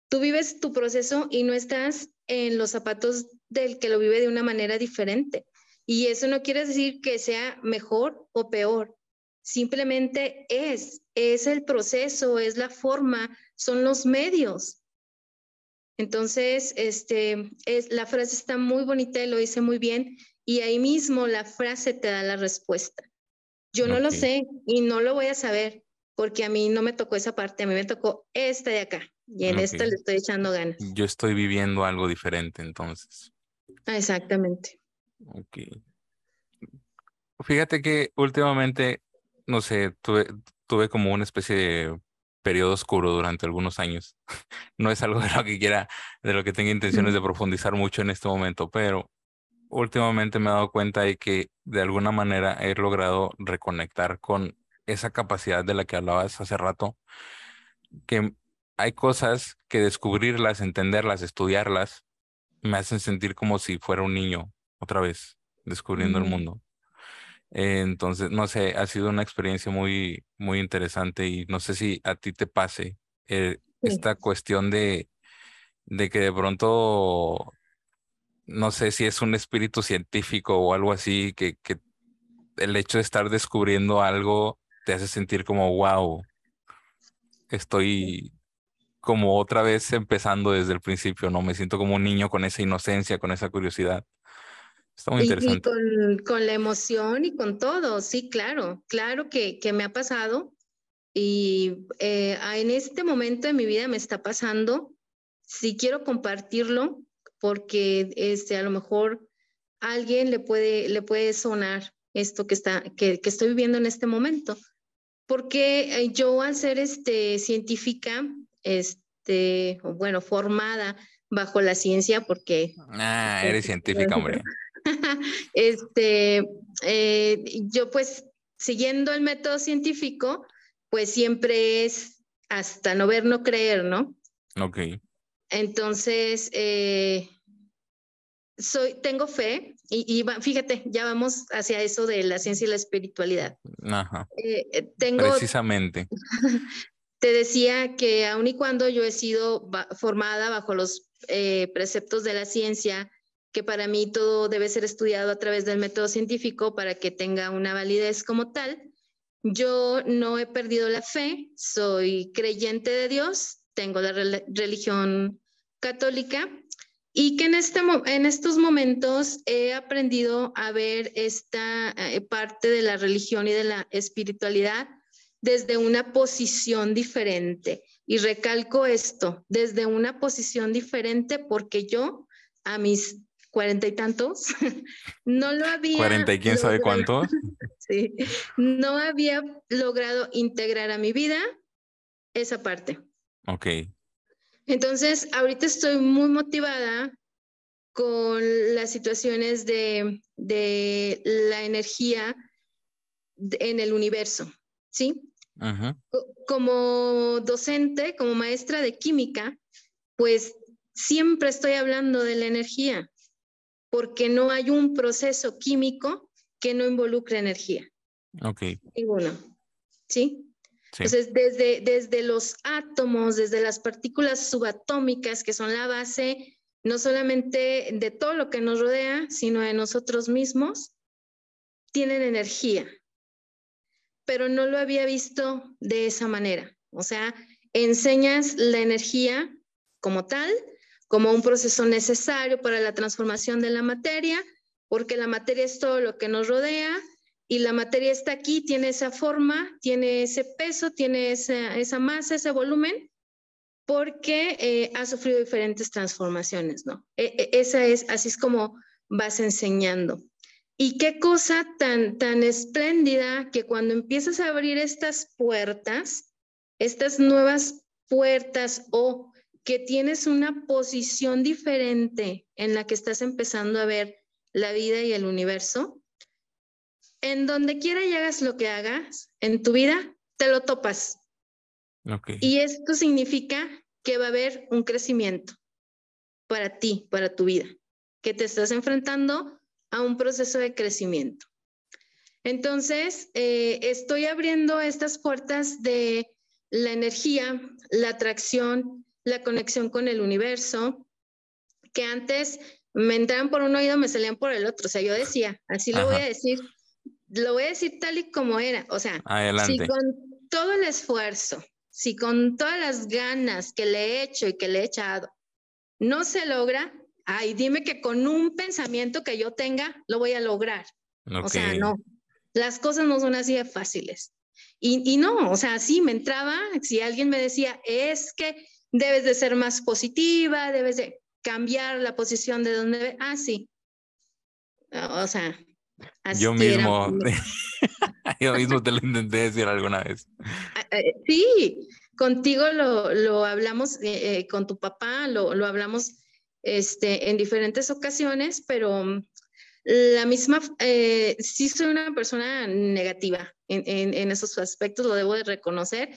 tú vives tu proceso y no estás en los zapatos del que lo vive de una manera diferente. Y eso no quiere decir que sea mejor o peor, simplemente es, es el proceso, es la forma, son los medios. Entonces, este, es, la frase está muy bonita y lo dice muy bien y ahí mismo la frase te da la respuesta. Yo no lo sé y no lo voy a saber porque a mí no me tocó esa parte, a mí me tocó esta de acá y en esta le estoy echando ganas. Yo estoy viviendo algo diferente entonces. Exactamente. Ok. Fíjate que últimamente, no sé, tuve, tuve como una especie de periodo oscuro durante algunos años. <laughs> no es algo de lo que quiera, de lo que tenga intenciones de profundizar mucho en este momento, pero últimamente me he dado cuenta de que de alguna manera he logrado reconectar con esa capacidad de la que hablabas hace rato, que hay cosas que descubrirlas, entenderlas, estudiarlas, me hacen sentir como si fuera un niño otra vez, descubriendo el mundo. entonces, no sé, ha sido una experiencia muy, muy interesante y no sé si a ti te pase eh, esta cuestión de, de que de pronto no sé si es un espíritu científico o algo así, que, que el hecho de estar descubriendo algo te hace sentir como, wow, estoy como otra vez empezando desde el principio, ¿no? Me siento como un niño con esa inocencia, con esa curiosidad. Está muy interesante. Y con, la emoción y con todo, sí, claro, claro que, que me ha pasado. Y eh, en este momento de mi vida me está pasando. Si quiero compartirlo, porque este, a lo mejor a alguien le puede, le puede sonar esto que, está, que, que estoy viviendo en este momento. Porque eh, yo al ser este, científica, este, bueno, formada bajo la ciencia, porque... Ah, eres científica, hombre. <laughs> este, eh, yo pues siguiendo el método científico, pues siempre es hasta no ver, no creer, ¿no? Ok. Entonces, eh, soy, tengo fe y, fíjate, ya vamos hacia eso de la ciencia y la espiritualidad. Ajá. Eh, eh, tengo, Precisamente. <laughs> Te decía que aun y cuando yo he sido formada bajo los preceptos de la ciencia, que para mí todo debe ser estudiado a través del método científico para que tenga una validez como tal, yo no he perdido la fe, soy creyente de Dios, tengo la religión católica y que en, este, en estos momentos he aprendido a ver esta eh, parte de la religión y de la espiritualidad desde una posición diferente. Y recalco esto, desde una posición diferente porque yo a mis cuarenta y tantos <laughs> no lo había... ¿Cuarenta y quién sabe cuántos? <laughs> sí, no había logrado integrar a mi vida esa parte. Ok. Entonces, ahorita estoy muy motivada con las situaciones de, de la energía en el universo, ¿sí? Como docente, como maestra de química, pues siempre estoy hablando de la energía, porque no hay un proceso químico que no involucre energía. Ok. Ninguno. ¿Sí? Entonces, desde, desde los átomos, desde las partículas subatómicas, que son la base no solamente de todo lo que nos rodea, sino de nosotros mismos, tienen energía. Pero no lo había visto de esa manera. O sea, enseñas la energía como tal, como un proceso necesario para la transformación de la materia, porque la materia es todo lo que nos rodea y la materia está aquí, tiene esa forma, tiene ese peso, tiene esa, masa, ese volumen, porque eh, ha sufrido diferentes transformaciones, ¿no? E, e, esa es, así es como vas enseñando. Y qué cosa tan, tan espléndida que cuando empiezas a abrir estas puertas, estas nuevas puertas o que tienes una posición diferente en la que estás empezando a ver la vida y el universo, en donde quiera y hagas lo que hagas en tu vida, te lo topas. Y esto significa que va a haber un crecimiento para ti, para tu vida, que te estás enfrentando a un proceso de crecimiento. Entonces, eh, estoy abriendo estas puertas de la energía, la atracción, la conexión con el universo, que antes me entraban por un oído, me salían por el otro. O sea, yo decía, así lo voy a decir, lo voy a decir tal y como era. O sea, si con todo el esfuerzo, si con todas las ganas que le he hecho y que le he echado, no se logra, ay, dime que con un pensamiento que yo tenga, lo voy a lograr. O sea, no, las cosas no son así de fáciles. Y, y, no, o sea, sí, me entraba, si alguien me decía, es que debes de ser más positiva, debes de cambiar la posición de donde, ah, sí. O sea, yo mismo, <laughs> yo mismo te lo intenté decir alguna vez. Ah, eh, sí, contigo lo, lo hablamos, eh, eh, con tu papá lo, lo, hablamos este, en diferentes ocasiones, pero mm, la misma, sí soy una persona negativa en, en, en, esos aspectos, lo debo de reconocer.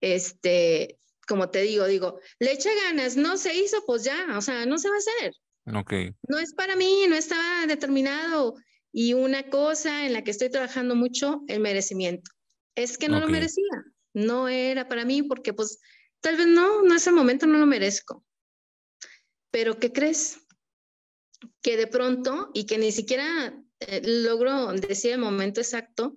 Este, como te digo, digo, le echa ganas, no se hizo, pues ya, o sea, no se va a hacer. Ok. No es para mí, no estaba determinado. Y una cosa en la que estoy trabajando mucho, el merecimiento. Es que no lo merecía, no era para mí porque pues tal vez no, no es el momento, no lo merezco. Pero ¿qué crees? Que de pronto y que ni siquiera eh, logro decir el momento exacto,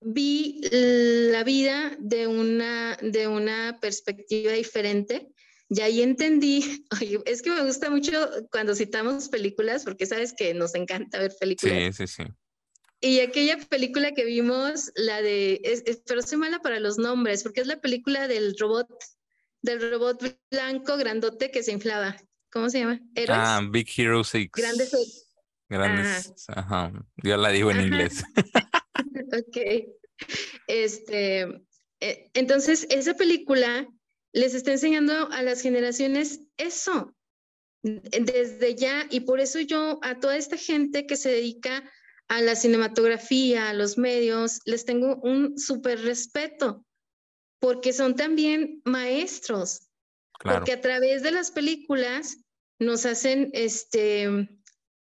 vi la vida de una, de una perspectiva diferente y ahí entendí, <laughs> es que me gusta mucho cuando citamos películas, porque sabes que nos encanta ver películas. Sí, sí, sí. Y aquella película que vimos, la de, pero soy mala para los nombres, porque es la película del robot, del robot blanco grandote que se inflaba. ¿Cómo se llama? Ah, Big Hero 6. Grandes. Grandes. Ajá. Yo la digo en inglés. <laughs> <laughs> ok. Este, eh, entonces, esa película les está enseñando a las generaciones eso desde ya y por eso yo a toda esta gente que se dedica a la cinematografía, a los medios, les tengo un súper respeto porque son también maestros, porque a través de las películas nos hacen este,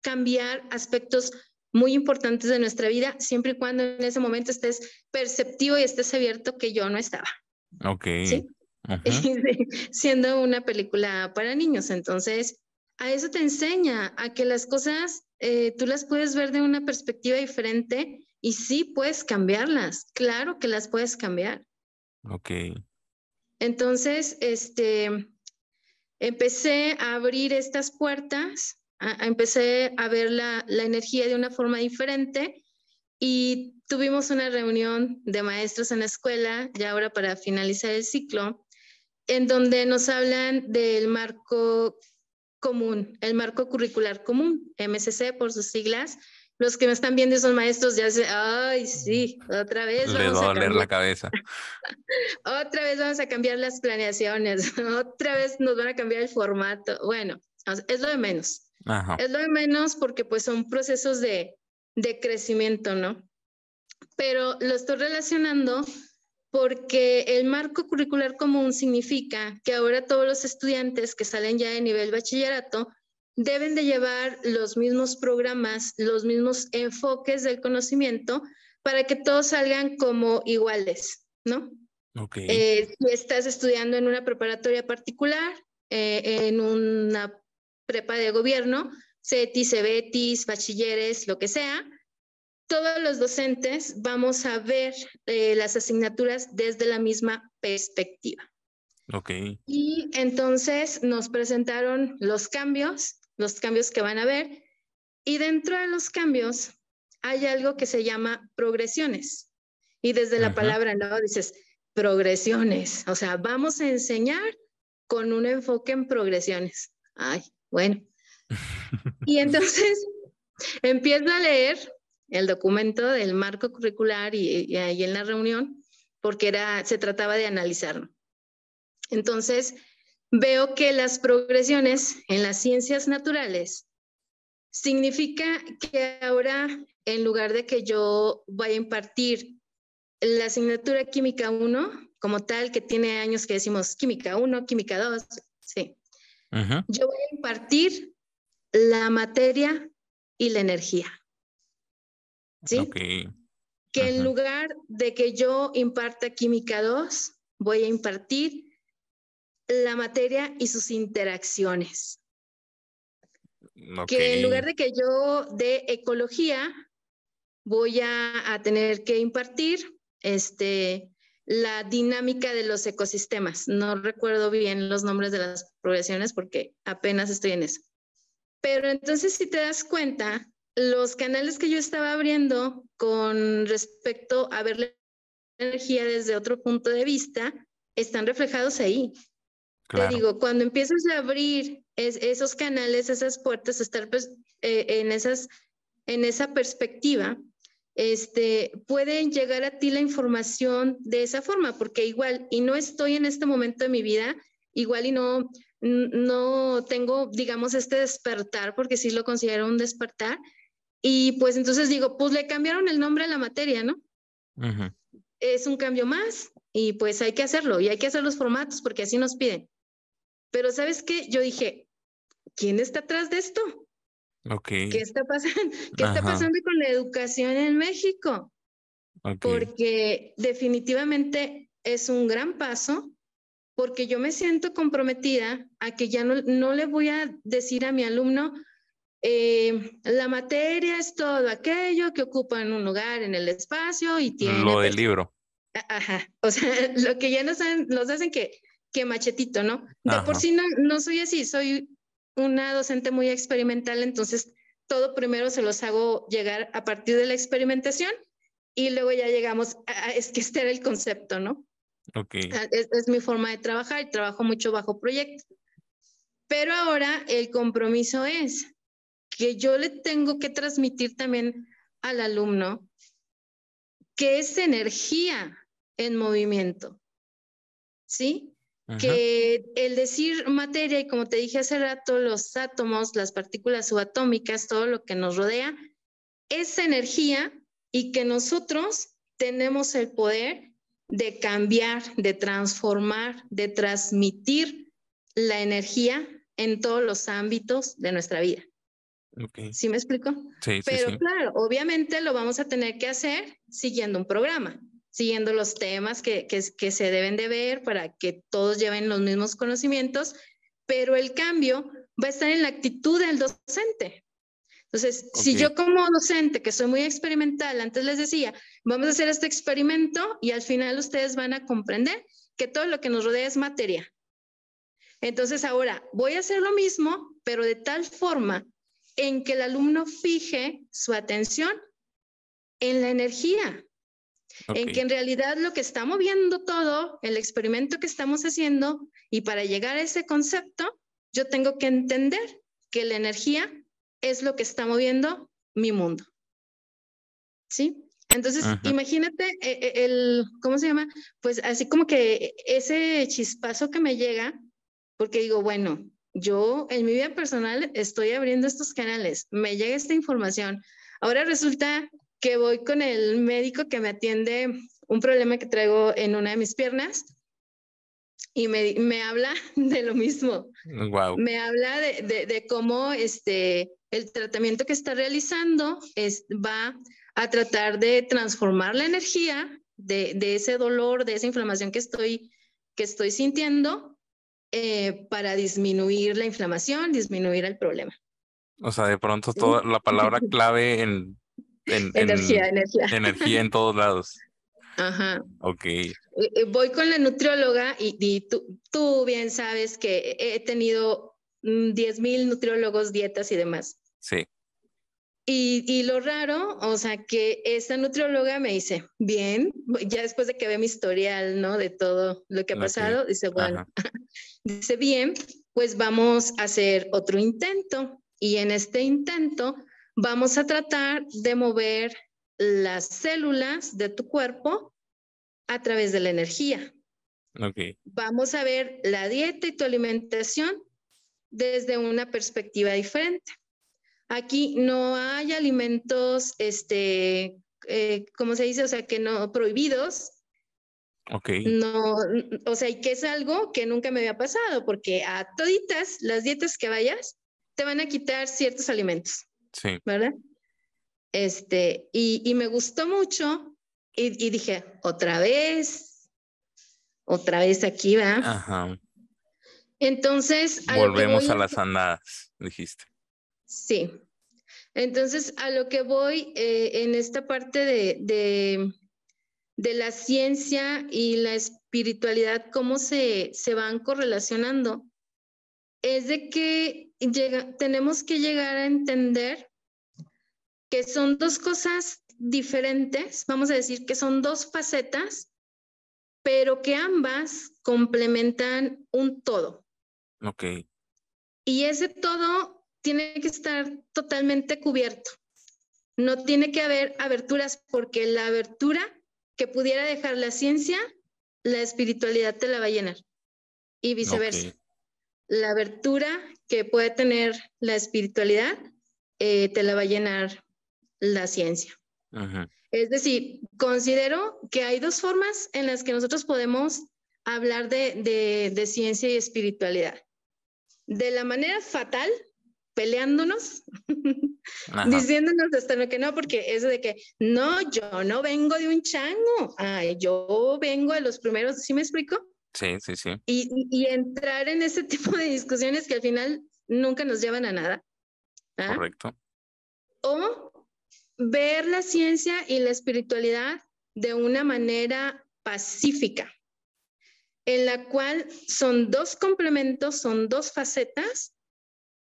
cambiar aspectos muy importantes de nuestra vida, siempre y cuando en ese momento estés perceptivo y estés abierto que yo no estaba. Ok. ¿Sí? <laughs> siendo una película para niños. Entonces, a eso te enseña, a que las cosas eh, tú las puedes ver de una perspectiva diferente y sí puedes cambiarlas. Claro que las puedes cambiar. Ok. Entonces, este, empecé a abrir estas puertas, empecé a ver la, la energía de una forma diferente y tuvimos una reunión de maestros en la escuela, ya ahora para finalizar el ciclo, en donde nos hablan del marco común, el marco curricular común, MCC por sus siglas. Los que me están viendo son maestros ya se, ay, sí, otra vez vamos a cambiar la cabeza. <laughs> otra vez vamos a cambiar las planeaciones, <laughs> otra vez nos van a cambiar el formato. Bueno, es lo de menos. Es lo de menos porque pues son procesos de, de crecimiento, ¿no? Pero lo estoy relacionando porque el marco curricular común significa que ahora todos los estudiantes que salen ya de nivel bachillerato deben de llevar los mismos programas, los mismos enfoques del conocimiento para que todos salgan como iguales, ¿no? Ok. Eh, si estás estudiando en una preparatoria particular, eh, en una prepa de gobierno, CETIS, CEBETIS, bachilleres, lo que sea, todos los docentes vamos a ver eh, las asignaturas desde la misma perspectiva. Ok. Y entonces nos presentaron los cambios, los cambios que van a ver, y dentro de los cambios hay algo que se llama progresiones. Y desde la Ujú. palabra, ¿no? Dices, progresiones, o sea, vamos a enseñar con un enfoque en progresiones. Ay, bueno. <laughs> Y entonces <laughs> empiezo a leer el documento del marco curricular y, y ahí en la reunión, porque era, se trataba de analizarlo. Entonces, veo que las progresiones en las ciencias naturales significa que ahora, en lugar de que yo vaya a impartir la asignatura química 1, como tal, que tiene años que decimos química 1, química 2, sí, yo voy a impartir la materia y la energía. ¿Sí? Ok. que en lugar de que yo imparta química 2, voy a impartir la materia y sus interacciones. Ok. Que en lugar de que yo dé ecología, voy a, a tener que impartir este, la dinámica de los ecosistemas. No recuerdo bien los nombres de las progresiones porque apenas estoy en eso. Pero entonces, si te das cuenta, los canales que yo estaba abriendo con respecto a ver la energía desde otro punto de vista están reflejados ahí. Claro. Te digo, cuando empiezas a abrir es- esos canales, esas puertas, estar pues, eh, en, esas, en esa perspectiva, este, pueden llegar a ti la información de esa forma, porque igual, y no estoy en este momento de mi vida, igual y no, no tengo, digamos, este despertar, porque sí lo considero un despertar, y pues entonces digo, pues le cambiaron el nombre a la materia, ¿no? Es un cambio más y pues hay que hacerlo y hay que hacer los formatos porque así nos piden. Pero ¿sabes qué? Yo dije, ¿quién está atrás de esto? Ok. ¿Qué está pasando? <laughs> ¿Qué está pasando con la educación en México? Ok. Porque definitivamente es un gran paso porque yo me siento comprometida a que ya no, no le voy a decir a mi alumno, eh, la materia es todo aquello que ocupa en un lugar en el espacio y tiene... Lo del pues, libro. Ajá, o sea, <laughs> lo que ya nos, han- nos hacen que, que machetito, ¿no? De por Ajá. sí no, no soy así, soy una docente muy experimental, entonces todo primero se los hago llegar a partir de la experimentación y luego ya llegamos, a, a- es que este era el concepto, ¿no? Ok. Ah, Es, es mi forma de trabajar y trabajo mucho bajo proyecto. Pero ahora el compromiso es que yo le tengo que transmitir también al alumno que es energía en movimiento. ¿Sí? Que el decir materia, y como te dije hace rato, los átomos, las partículas subatómicas, todo lo que nos rodea, es energía y que nosotros tenemos el poder de cambiar, de transformar, de transmitir la energía en todos los ámbitos de nuestra vida. Ok. ¿Sí me explico? Sí, sí, Pero sí. claro, obviamente lo vamos a tener que hacer siguiendo un programa, siguiendo los temas que, que, que se deben de ver para que todos lleven los mismos conocimientos, pero el cambio va a estar en la actitud del docente. Entonces, si Ok. yo como docente, que soy muy experimental, antes les decía, vamos a hacer este experimento y al final ustedes van a comprender que todo lo que nos rodea es materia. Entonces, ahora voy a hacer lo mismo, pero de tal forma en que el alumno fije su atención en la energía, en que en realidad lo que está moviendo todo, el experimento que estamos haciendo, y para llegar a ese concepto, yo tengo que entender que la energía es lo que está moviendo mi mundo. ¿Sí? Entonces, Ajá. imagínate eh, eh, el, ¿cómo se llama? Pues así como que ese chispazo que me llega, porque digo, bueno, yo en mi vida personal estoy abriendo estos canales, me llega esta información. Ahora resulta que voy con el médico que me atiende un problema que traigo en una de mis piernas y me, me habla <laughs> de lo mismo. Wow. Me habla de, de, de, cómo este, el tratamiento que está realizando es, va a tratar de transformar la energía de, de ese dolor, de esa inflamación que estoy, que estoy sintiendo eh, para disminuir la inflamación, disminuir el problema. O sea, de pronto toda la palabra <laughs> clave en, en energía, en, energía. Energía en todos lados. Ajá. Ok. Voy con la nutrióloga y, y tú, tú, bien sabes que he tenido 10 mil nutriólogos, dietas y demás. Sí. Y, y, lo raro, o sea, que esta nutrióloga me dice, bien, ya después de que ve mi historial, ¿no? De todo lo que ha pasado, okay. dice, bueno, <laughs> dice, bien, pues vamos a hacer otro intento. Y en este intento vamos a tratar de mover las células de tu cuerpo a través de la energía. Okay. Vamos a ver la dieta y tu alimentación desde una perspectiva diferente. Aquí no hay alimentos, este, eh, ¿cómo se dice? O sea, que no prohibidos. Ok. No, o sea, y que es algo que nunca me había pasado, porque a toditas las dietas que vayas, te van a quitar ciertos alimentos. Sí. ¿Verdad? Este, y, y me gustó mucho y, y, dije, otra vez, otra vez aquí va. Ajá. Entonces, volvemos a, a las andadas, dijiste. Sí. Entonces, a lo que voy eh, en esta parte de, de, de, la ciencia y la espiritualidad, cómo se, se van correlacionando, es de que llega, tenemos que llegar a entender que son dos cosas diferentes, vamos a decir que son dos facetas, pero que ambas complementan un todo. Ok. Y ese todo tiene que estar totalmente cubierto. No tiene que haber aberturas porque la abertura que pudiera dejar la ciencia, la espiritualidad te la va a llenar. Y viceversa. Okay. La abertura que puede tener la espiritualidad eh, te la va a llenar la ciencia. Es decir, considero que hay dos formas en las que nosotros podemos hablar de, de, de ciencia y espiritualidad. De la manera fatal, peleándonos, diciéndonos hasta lo que no, porque eso de que no, yo no vengo de un chango, ay, yo vengo de los primeros, ¿sí me explico? Sí, sí, sí. Y, y, entrar en ese <laughs> tipo de discusiones que al final nunca nos llevan a nada. ¿ah? Correcto. O ver la ciencia y la espiritualidad de una manera pacífica, en la cual son dos complementos, son dos facetas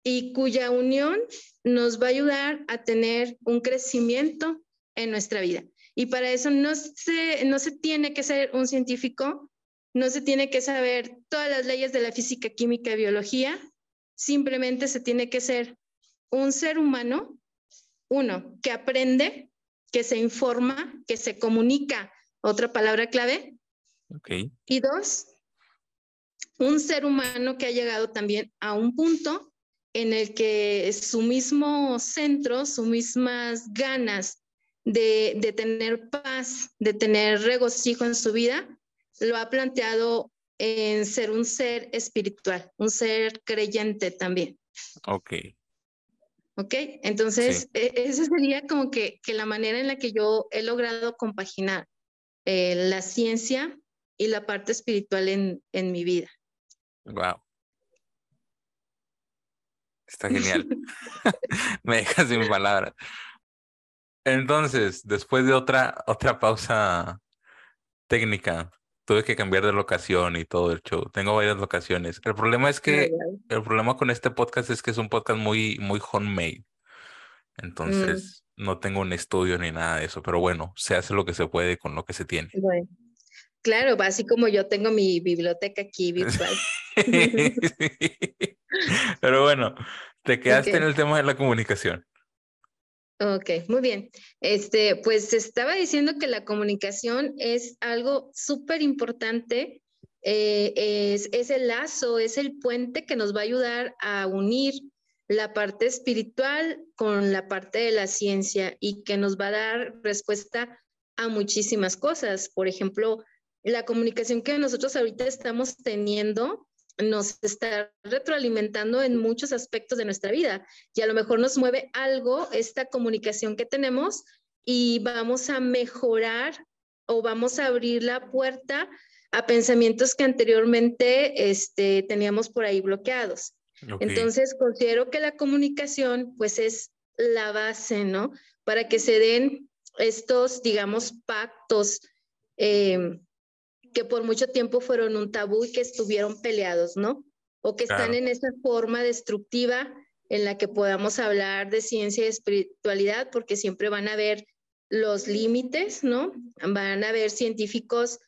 y cuya unión nos va a ayudar a tener un crecimiento en nuestra vida. Y para eso no se, no se tiene que ser un científico, no se tiene que saber todas las leyes de la física, química y biología, simplemente se tiene que ser un ser humano, uno, que aprende, que se informa, que se comunica, otra palabra clave. Okay. Y dos, un ser humano que ha llegado también a un punto en el que su mismo centro, sus mismas ganas de, de, tener paz, de tener regocijo en su vida, lo ha planteado en ser un ser espiritual, un ser creyente también. Ok. Ok, entonces sí. e esa sería como que, que, la manera en la que yo he logrado compaginar eh, la ciencia y la parte espiritual en, en mi vida. Wow. Está genial. <laughs> <laughs> Me dejas sin palabras. Entonces, después de otra, otra pausa técnica, tuve que cambiar de locación y todo el show. Tengo varias locaciones. El problema es que, el problema con este podcast es que es un podcast muy, muy homemade. Entonces, mm. no tengo un estudio ni nada de eso, pero bueno, se hace lo que se puede con lo que se tiene. Bueno, claro, así como yo tengo mi biblioteca aquí virtual. <laughs> <laughs> pero bueno, te quedaste okay. en el tema de la comunicación. Ok, muy bien. Este, pues estaba diciendo que la comunicación es algo súper importante. Eh, es, es el lazo, es el puente que nos va a ayudar a unir la parte espiritual con la parte de la ciencia y que nos va a dar respuesta a muchísimas cosas. Por ejemplo, la comunicación que nosotros ahorita estamos teniendo nos está retroalimentando en muchos aspectos de nuestra vida y a lo mejor nos mueve algo esta comunicación que tenemos y vamos a mejorar o vamos a abrir la puerta a pensamientos que anteriormente este, teníamos por ahí bloqueados. Entonces, considero que la comunicación, pues, es la base, ¿no? Para que se den estos, digamos, pactos eh, que por mucho tiempo fueron un tabú y que estuvieron peleados, ¿no? O que están en esa forma destructiva en la que podamos hablar de ciencia y espiritualidad, porque siempre van a haber los límites, ¿no? Van a haber científicos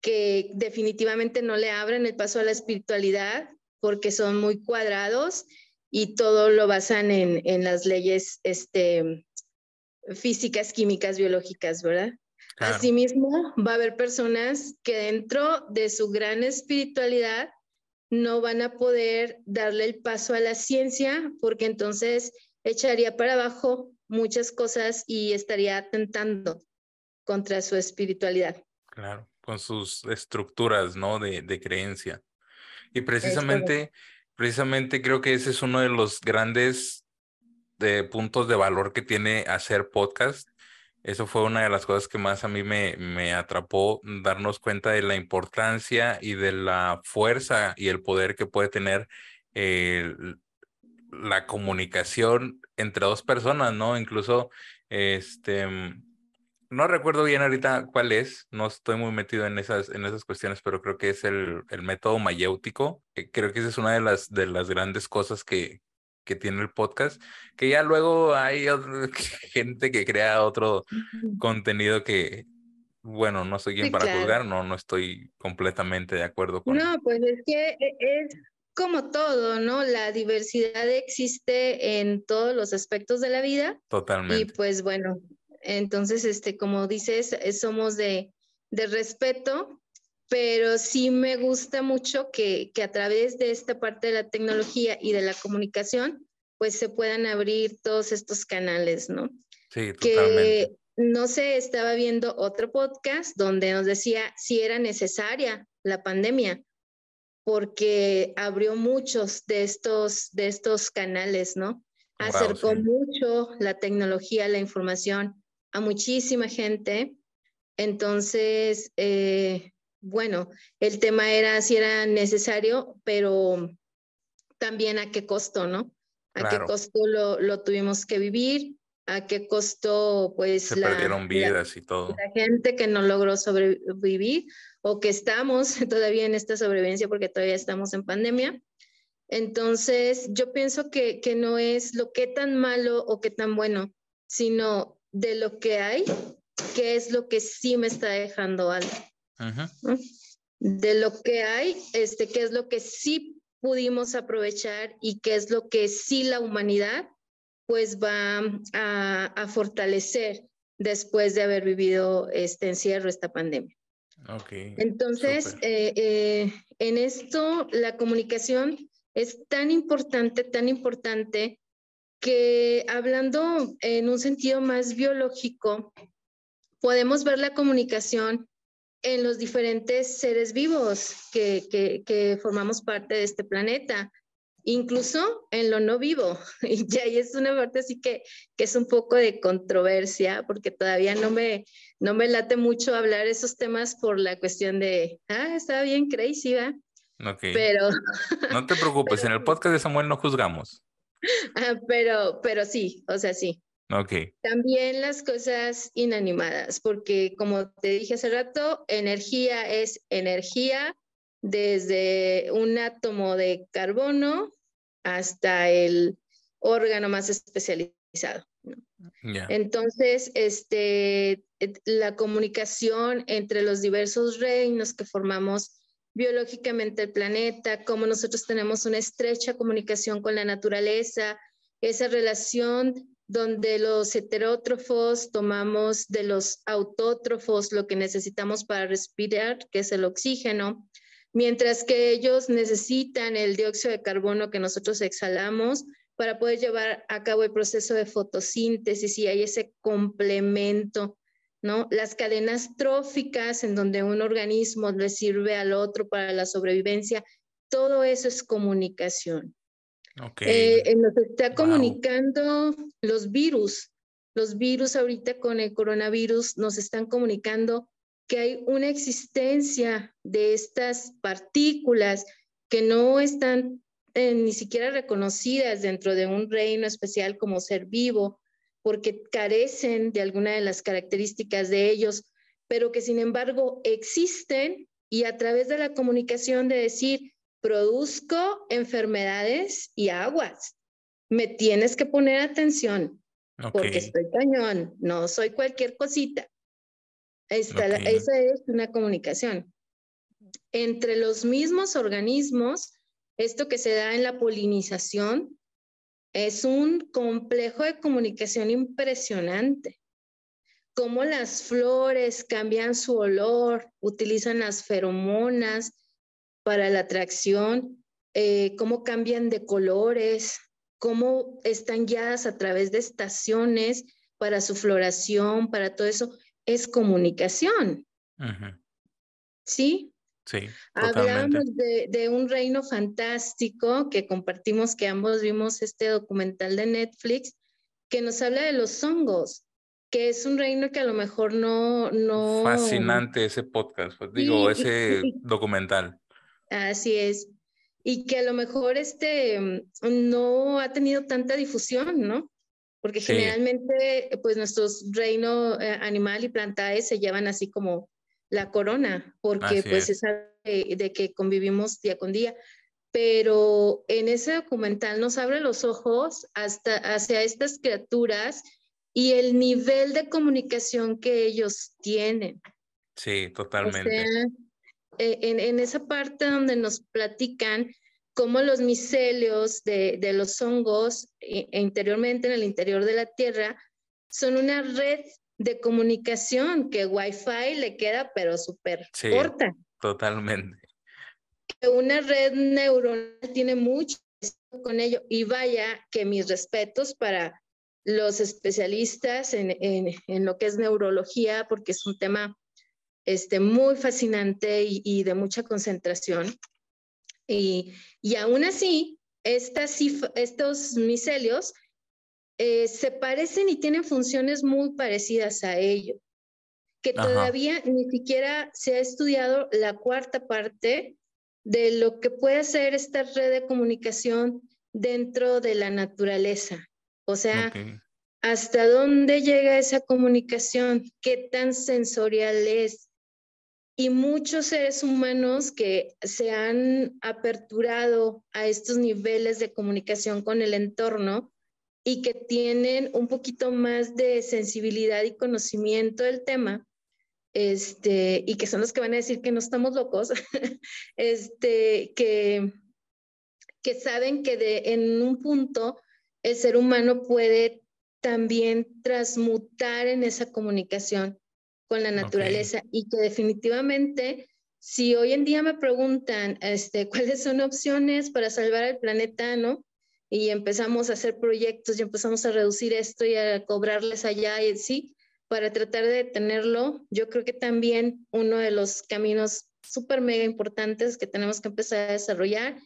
que definitivamente no le abren el paso a la espiritualidad porque son muy cuadrados y todo lo basan en, en las leyes este, físicas, químicas, biológicas, ¿verdad? Asimismo, va a haber personas que dentro de su gran espiritualidad no van a poder darle el paso a la ciencia porque entonces echaría para abajo muchas cosas y estaría atentando contra su espiritualidad. Claro, con sus estructuras, ¿no? De, de creencia. Y precisamente, precisamente creo que ese es uno de los grandes de puntos de valor que tiene hacer podcast, eso fue una de las cosas que más a mí me, me atrapó, darnos cuenta de la importancia y de la fuerza y el poder que puede tener la comunicación entre dos personas, ¿no? Incluso, este, no recuerdo bien ahorita cuál es, no estoy muy metido en esas, en esas cuestiones, pero creo que es el, el método mayéutico. Creo que esa es una de las, de las grandes cosas que, que tiene el podcast, que ya luego hay <laughs> gente que crea otro contenido que, bueno, no soy quien para juzgar, no, no estoy completamente de acuerdo con. No, pues es que e, es como todo, ¿no? La diversidad existe en todos los aspectos de la vida. Totalmente. Y pues bueno, entonces, este, como dices, somos de, de respeto pero sí me gusta mucho que, que, a través de esta parte de la tecnología y de la comunicación, pues se puedan abrir todos estos canales, ¿no? Sí, totalmente. Que, no sé, estaba viendo otro podcast donde nos decía si era necesaria la pandemia, porque abrió muchos de estos, de estos canales, ¿no? Acercó mucho la tecnología, la información a muchísima gente. Entonces, eh, bueno, el tema era si era necesario, pero también a qué costo, ¿no? A qué costo lo, lo, tuvimos que vivir, a qué costo, pues. Se perdieron vidas y todo. La gente que no logró sobrevivir o que estamos <laughs> todavía en esta sobrevivencia porque todavía estamos en pandemia. Entonces, yo pienso que, que no es lo que tan malo o qué tan bueno, sino de lo que hay, qué es lo que sí me está dejando algo. De lo que hay, este, qué es lo que sí pudimos aprovechar y qué es lo que sí la humanidad pues va a, fortalecer después de haber vivido este encierro, esta pandemia. Okay, Entonces, eh, eh, en esto la comunicación es tan importante, tan importante que hablando en un sentido más biológico, podemos ver la comunicación en los diferentes seres vivos que, que, formamos parte de este planeta, incluso en lo no vivo. <laughs> Y ahí es una parte así que, que es un poco de controversia, porque todavía no me, no me late mucho hablar esos temas por la cuestión de, ah, está bien crazy, ¿va? Pero... No te preocupes, <laughs> en el podcast de Samuel no juzgamos. Ah, pero, pero sí, o sea, sí. Ok. También las cosas inanimadas, porque como te dije hace rato, energía es energía desde un átomo de carbono hasta el órgano más especializado. Entonces, este, la comunicación entre los diversos reinos que formamos biológicamente el planeta, cómo nosotros tenemos una estrecha comunicación con la naturaleza, esa relación donde los heterótrofos tomamos de los autótrofos lo que necesitamos para respirar, que es el oxígeno, mientras que ellos necesitan el dióxido de carbono que nosotros exhalamos para poder llevar a cabo el proceso de fotosíntesis y hay ese complemento ¿no? Las cadenas tróficas en donde un organismo le sirve al otro para la sobrevivencia, todo eso es comunicación. Okay. Eh, nos está comunicando los virus. Los virus ahorita con el coronavirus nos están comunicando que hay una existencia de estas partículas que no están eh, ni siquiera reconocidas dentro de un reino especial como ser vivo, porque carecen de alguna de las características de ellos, pero que sin embargo existen y a través de la comunicación de decir, produzco enfermedades y aguas, me tienes que poner atención, porque estoy cañón, no soy cualquier cosita. Esta, Esa es una comunicación. Entre los mismos organismos, esto que se da en la polinización, es un complejo de comunicación impresionante. Cómo las flores cambian su olor, utilizan las feromonas para la atracción, eh, cómo cambian de colores, cómo están guiadas a través de estaciones para su floración, para todo eso, es comunicación. ¿Sí? Sí. Hablamos de, de, un reino fantástico que compartimos, que ambos vimos este documental de Netflix, que nos habla de los hongos, que es un reino que a lo mejor no... no... Fascinante ese podcast, pues, digo, ese documental. Así es. Y que a lo mejor este no ha tenido tanta difusión, ¿no? Porque generalmente, pues nuestros reinos eh, animal y plantae se llevan así como la corona, porque pues es, de, que convivimos día con día. Pero en ese documental nos abre los ojos hasta hacia estas criaturas y el nivel de comunicación que ellos tienen. Sí, totalmente. En, esa parte donde nos platican cómo los micelios de, de los hongos e, e interiormente en el interior de la Tierra son una red de comunicación que Wi-Fi le queda pero súper corta. Totalmente. Una red neuronal tiene mucho con ello y vaya que mis respetos para los especialistas en, en, en lo que es neurología porque es un tema este, muy fascinante y, y de mucha concentración. Y, y aún así, estas, estos micelios eh, se parecen y tienen funciones muy parecidas a ello, que todavía ni siquiera se ha estudiado la cuarta parte de lo que puede hacer esta red de comunicación dentro de la naturaleza. O sea, hasta dónde llega esa comunicación, qué tan sensorial es. Y muchos seres humanos que se han aperturado a estos niveles de comunicación con el entorno, y que tienen un poquito más de sensibilidad y conocimiento del tema, este, y que son los que van a decir que no estamos locos, <laughs> este, que, que saben que de, en un punto el ser humano puede también transmutar en esa comunicación con la naturaleza y que definitivamente si hoy en día me preguntan este, <laughs> cuáles son opciones para salvar al planeta, ¿no? y empezamos a hacer proyectos y empezamos a reducir esto y a cobrarles allá y sí, para tratar de detenerlo. Yo creo que también uno de los caminos súper mega importantes que tenemos que empezar a desarrollar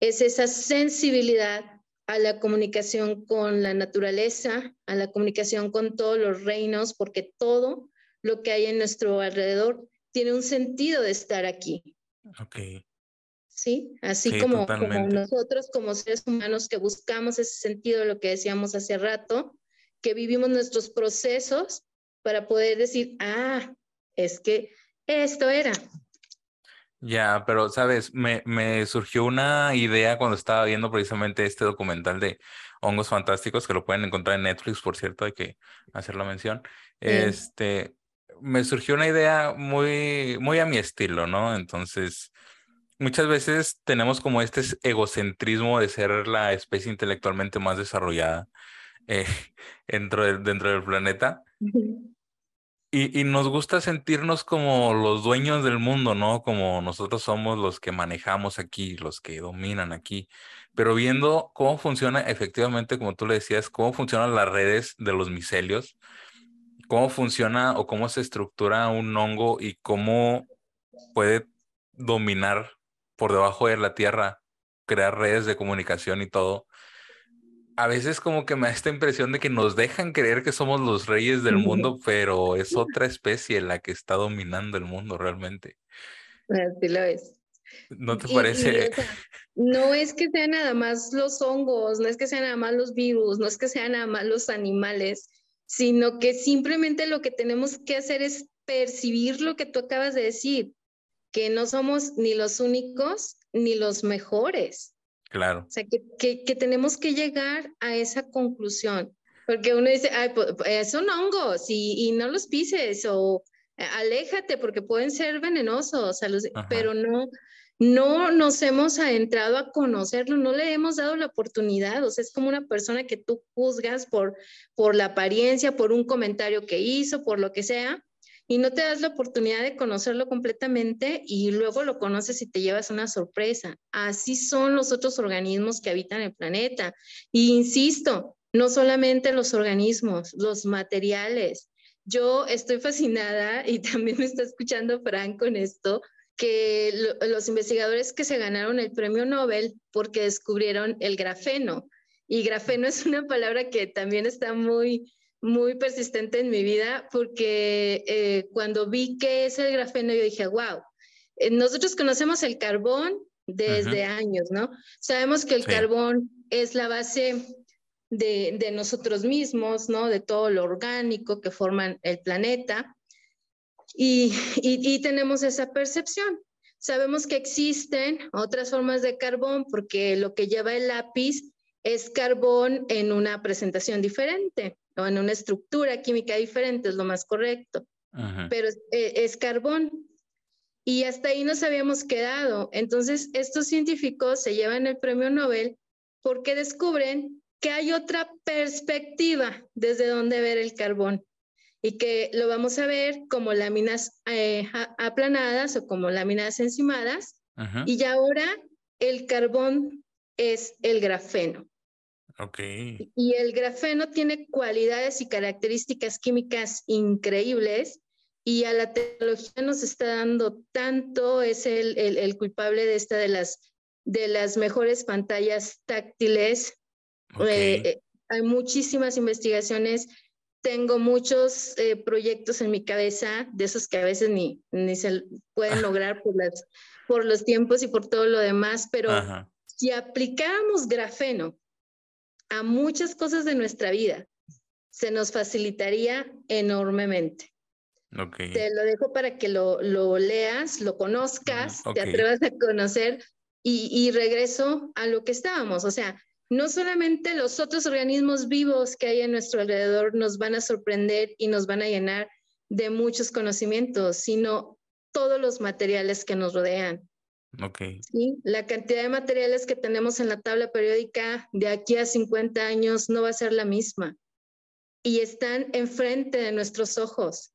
es esa sensibilidad a la comunicación con la naturaleza, a la comunicación con todos los reinos, porque todo lo que hay en nuestro alrededor tiene un sentido de estar aquí. Okay. ¿sí? Así como, como, nosotros como seres humanos que buscamos ese sentido, lo que decíamos hace rato, que vivimos nuestros procesos para poder decir, ah, es que esto era. Ya, pero sabes, me, me surgió una idea cuando estaba viendo precisamente este documental de hongos fantásticos, que lo pueden encontrar en Netflix, por cierto, hay que hacer la mención. Este, me surgió una idea muy, muy a mi estilo, ¿no? Entonces, muchas veces tenemos como este egocentrismo de ser la especie intelectualmente más desarrollada eh, <laughs> dentro, dentro del planeta. Y, y, nos gusta sentirnos como los dueños del mundo, ¿no? Como nosotros somos los que manejamos aquí, los que dominan aquí. Pero viendo cómo funciona efectivamente, como tú le decías, cómo funcionan las redes de los micelios, cómo funciona o cómo se estructura un hongo y cómo puede dominar por debajo de la tierra, crear redes de comunicación y todo. A veces como que me da esta impresión de que nos dejan creer que somos los reyes del mundo, pero es otra especie la que está dominando el mundo realmente. Así lo es. ¿No te parece? no es que sean nada más los hongos, no es que sean nada más los virus, no es que sean nada más los animales, sino que simplemente lo que tenemos que hacer es percibir lo que tú acabas de decir, que no somos ni los únicos ni los mejores. Claro. O sea, que, que, tenemos que llegar a esa conclusión, porque uno dice, Ay, pues, son hongos y, y no los pises o aléjate porque pueden ser venenosos, pero no, no nos hemos adentrado a conocerlo, no le hemos dado la oportunidad, o sea, es como una persona que tú juzgas por, por la apariencia, por un comentario que hizo, por lo que sea, y no te das la oportunidad de conocerlo completamente y luego lo conoces y te llevas una sorpresa. Así son los otros organismos que habitan el planeta. Y insisto, no solamente los organismos, los materiales. Yo estoy fascinada y también me está escuchando Frank con esto, que los investigadores que se ganaron el premio Nobel porque descubrieron el grafeno. Y grafeno es una palabra que también está muy, muy persistente en mi vida porque eh, cuando vi que es el grafeno yo dije, wow, eh, nosotros conocemos el carbón desde años, ¿no? Sabemos que el carbón es la base de, de, nosotros mismos, ¿no? De todo lo orgánico que forman el planeta. Y, tenemos esa percepción. Sabemos que existen otras formas de carbón porque lo que lleva el lápiz es carbón en una presentación diferente o en una estructura química diferente, es lo más correcto. Pero e, es, carbón. Y hasta ahí nos habíamos quedado. Entonces, estos científicos se llevan el premio Nobel porque descubren que hay otra perspectiva desde donde ver el carbón y que lo vamos a ver como láminas eh, aplanadas o como láminas encimadas. Y ya ahora el carbón es el grafeno. Ok. Y el grafeno tiene cualidades y características químicas increíbles y a la tecnología nos está dando tanto, es el, el, culpable de esta de las, de las mejores pantallas táctiles. Eh, eh, hay muchísimas investigaciones tengo muchos eh, proyectos en mi cabeza, de esos que a veces ni, ni se pueden lograr por, las, por los tiempos y por todo lo demás, pero si aplicáramos grafeno a muchas cosas de nuestra vida, se nos facilitaría enormemente. Te lo dejo para que lo, lo leas, lo conozcas, te atrevas a conocer y, y regreso a lo que estábamos. O sea, no solamente los otros organismos vivos que hay en nuestro alrededor nos van a sorprender y nos van a llenar de muchos conocimientos, sino todos los materiales que nos rodean. Okay. ¿Sí? La cantidad de materiales que tenemos en la tabla periódica de aquí a 50 años no va a ser la misma. Y están enfrente de nuestros ojos,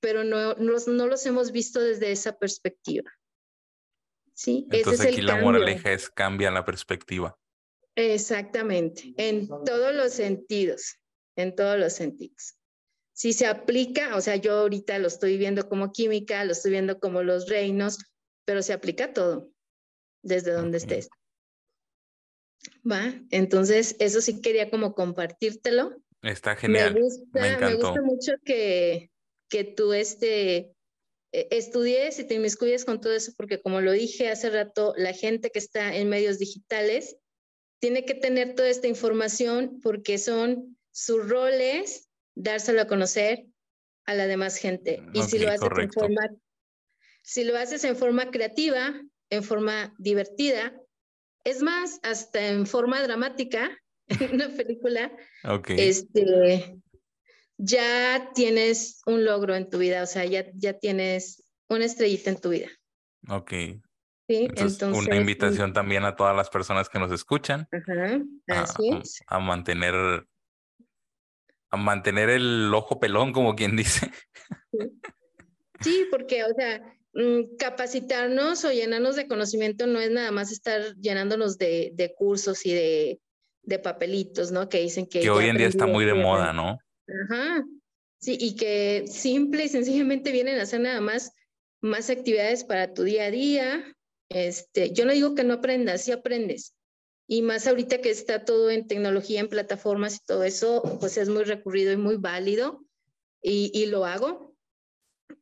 pero no, no, los hemos visto desde esa perspectiva. ¿Sí? Entonces aquí la moraleja es cambia la perspectiva. Exactamente, en todos los sentidos, en todos los sentidos. Si se aplica, o sea, yo ahorita lo estoy viendo como química, lo estoy viendo como los reinos, pero se aplica todo, desde donde estés. ¿Va? Entonces, eso sí quería como compartírtelo. Está genial. Me gusta, me, gusta mucho que, que tú este, e, estudies y te inmiscuyes con todo eso, porque como lo dije hace rato, la gente que está en medios digitales tiene que tener toda esta información porque son sus roles dárselo a conocer a la demás gente. Y si lo haces en forma, si lo haces en forma creativa, en forma divertida, es más, hasta en forma dramática, <laughs> en una película, este, ya tienes un logro en tu vida, o sea, ya, ya tienes una estrellita en tu vida. Ok, entonces, una invitación también a todas las personas que nos escuchan a, mantener a mantener el ojo pelón, como quien dice. Sí, porque, o sea, mm, capacitarnos o llenarnos de conocimiento no es nada más estar llenándonos de, de cursos y de, de, papelitos, ¿no? Que dicen que... Que hoy en día está muy de moda, ¿no? Ajá. Sí, y que simple y sencillamente vienen a hacer nada más más actividades para tu día a día. Este, yo no digo que no aprendas, sí aprendes. Y más ahorita que está todo en tecnología, en plataformas y todo eso, pues es muy recurrido y muy válido y, y lo hago.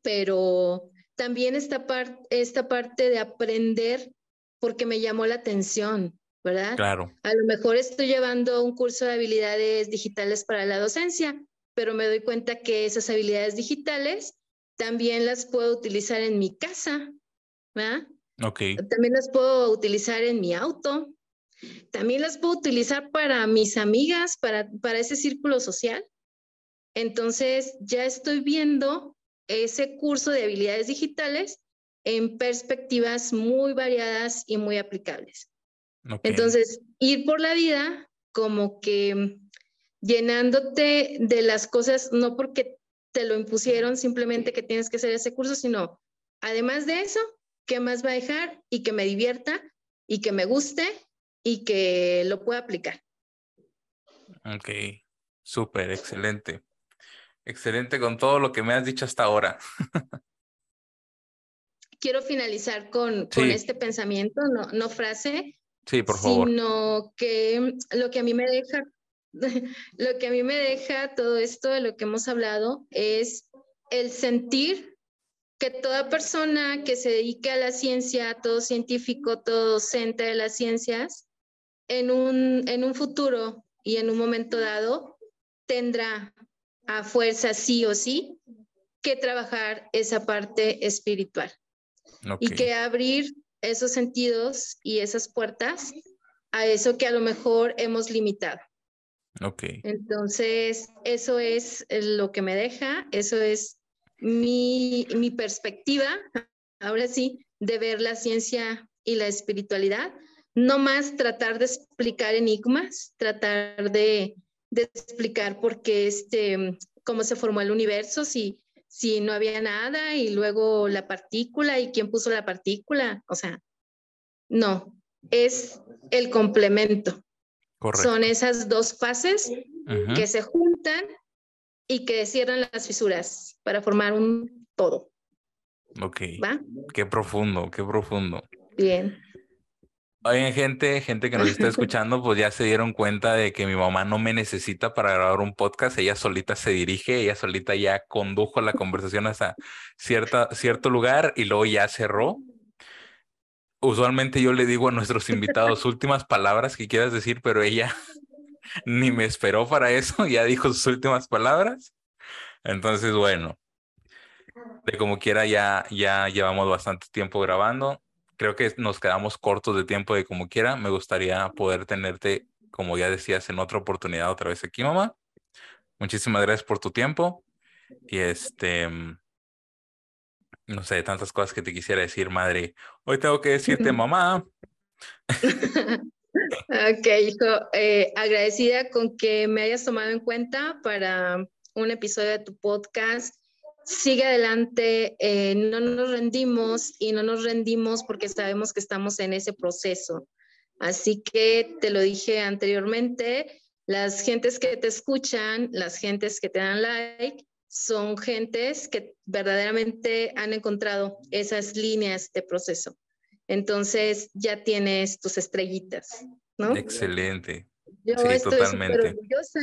Pero también esta, parte esta parte de aprender porque me llamó la atención, ¿verdad? Claro. A lo mejor estoy llevando un curso de habilidades digitales para la docencia, pero me doy cuenta que esas habilidades digitales también las puedo utilizar en mi casa, ¿verdad? Ok. También las puedo utilizar en mi auto. También las puedo utilizar para mis amigas, para, para ese círculo social. Entonces, ya estoy viendo ese curso de habilidades digitales en perspectivas muy variadas y muy aplicables. okay. Entonces, ir por la vida como que llenándote de las cosas, no porque te lo impusieron simplemente que tienes que hacer ese curso, sino además de eso, ¿qué más va a dejar? Y que me divierta y que me guste y que lo pueda aplicar. Ok, súper, excelente. Excelente con todo lo que me has dicho hasta ahora. <laughs> Quiero finalizar con, este pensamiento, no, no frase, Sí, por favor. sino que lo que a mí me deja, <laughs> lo que a mí me deja todo esto de lo que hemos hablado es el sentir que toda persona que se dedique a la ciencia, todo científico, todo docente de las ciencias, en un, en un futuro y en un momento dado tendrá a fuerza sí o sí que trabajar esa parte espiritual. Y que abrir esos sentidos y esas puertas a eso que a lo mejor hemos limitado. ok, Entonces, eso es lo que me deja, eso es mi, mi perspectiva, ahora sí, de ver la ciencia y la espiritualidad. No más tratar de explicar enigmas, tratar de, de explicar por qué este, cómo se formó el universo, si, si no había nada y luego la partícula y quién puso la partícula. O sea, no, es el complemento. correcto. Son esas dos fases que se juntan y que cierran las fisuras para formar un todo. Ok, ¿Va? qué profundo, qué profundo. Bien. Oigan, gente, gente que nos está <laughs> escuchando, pues ya se dieron cuenta de que mi mamá no me necesita para grabar un podcast, ella solita se dirige, ella solita ya condujo la conversación hasta cierta, cierto lugar y luego ya cerró. Usualmente yo le digo a nuestros invitados últimas palabras que quieras decir, pero ella ni me esperó para eso, <laughs> ya dijo sus últimas palabras. Entonces, bueno, de como quiera ya, ya llevamos bastante tiempo grabando. Creo que nos quedamos cortos de tiempo de como quiera. Me gustaría poder tenerte, como ya decías, en otra oportunidad otra vez aquí, mamá. Muchísimas gracias por tu tiempo. Y este, no sé, tantas cosas que te quisiera decir, madre. Hoy tengo que decirte, mamá. <laughs> Ok, hijo, eh, agradecida con que me hayas tomado en cuenta para un episodio de tu podcast. Sigue adelante, eh, no nos rendimos y no nos rendimos porque sabemos que estamos en ese proceso. Así que te lo dije anteriormente, las gentes que te escuchan, las gentes que te dan like, son gentes que verdaderamente han encontrado esas líneas de proceso. Entonces ya tienes tus estrellitas, ¿no? Excelente. Yo Sí, estoy súper orgullosa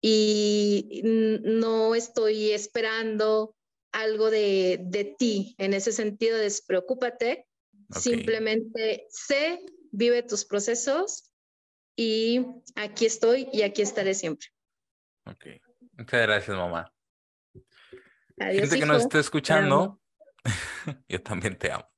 y no estoy esperando algo de, de ti en ese sentido, despreocúpate, simplemente sé, vive tus procesos y aquí estoy y aquí estaré siempre. Ok. Muchas gracias, mamá. Adiós, Gente que nos está escuchando, <laughs> yo también te amo.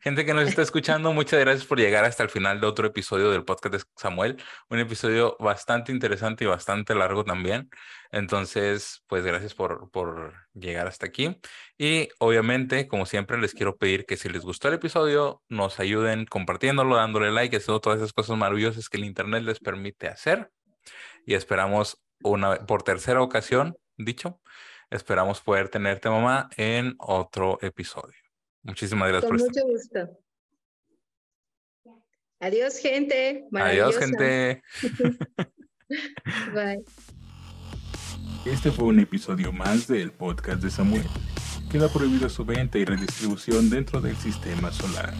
Gente que nos está escuchando, muchas gracias por llegar hasta el final de otro episodio del podcast de Samuel. Un episodio bastante interesante y bastante largo también. Entonces, pues gracias por, por llegar hasta aquí. Y obviamente, como siempre, les quiero pedir que si les gustó el episodio, nos ayuden compartiéndolo, dándole like, haciendo todas esas cosas maravillosas que el Internet les permite hacer. Y esperamos una por tercera ocasión, dicho, esperamos poder tenerte, mamá, en otro episodio. Muchísimas gracias Con por estar. mucho gusto. Adiós, gente. Adiós, gente. <laughs> Bye. Este fue un episodio más del podcast de Samuel. Queda prohibido su venta y redistribución dentro del sistema solar.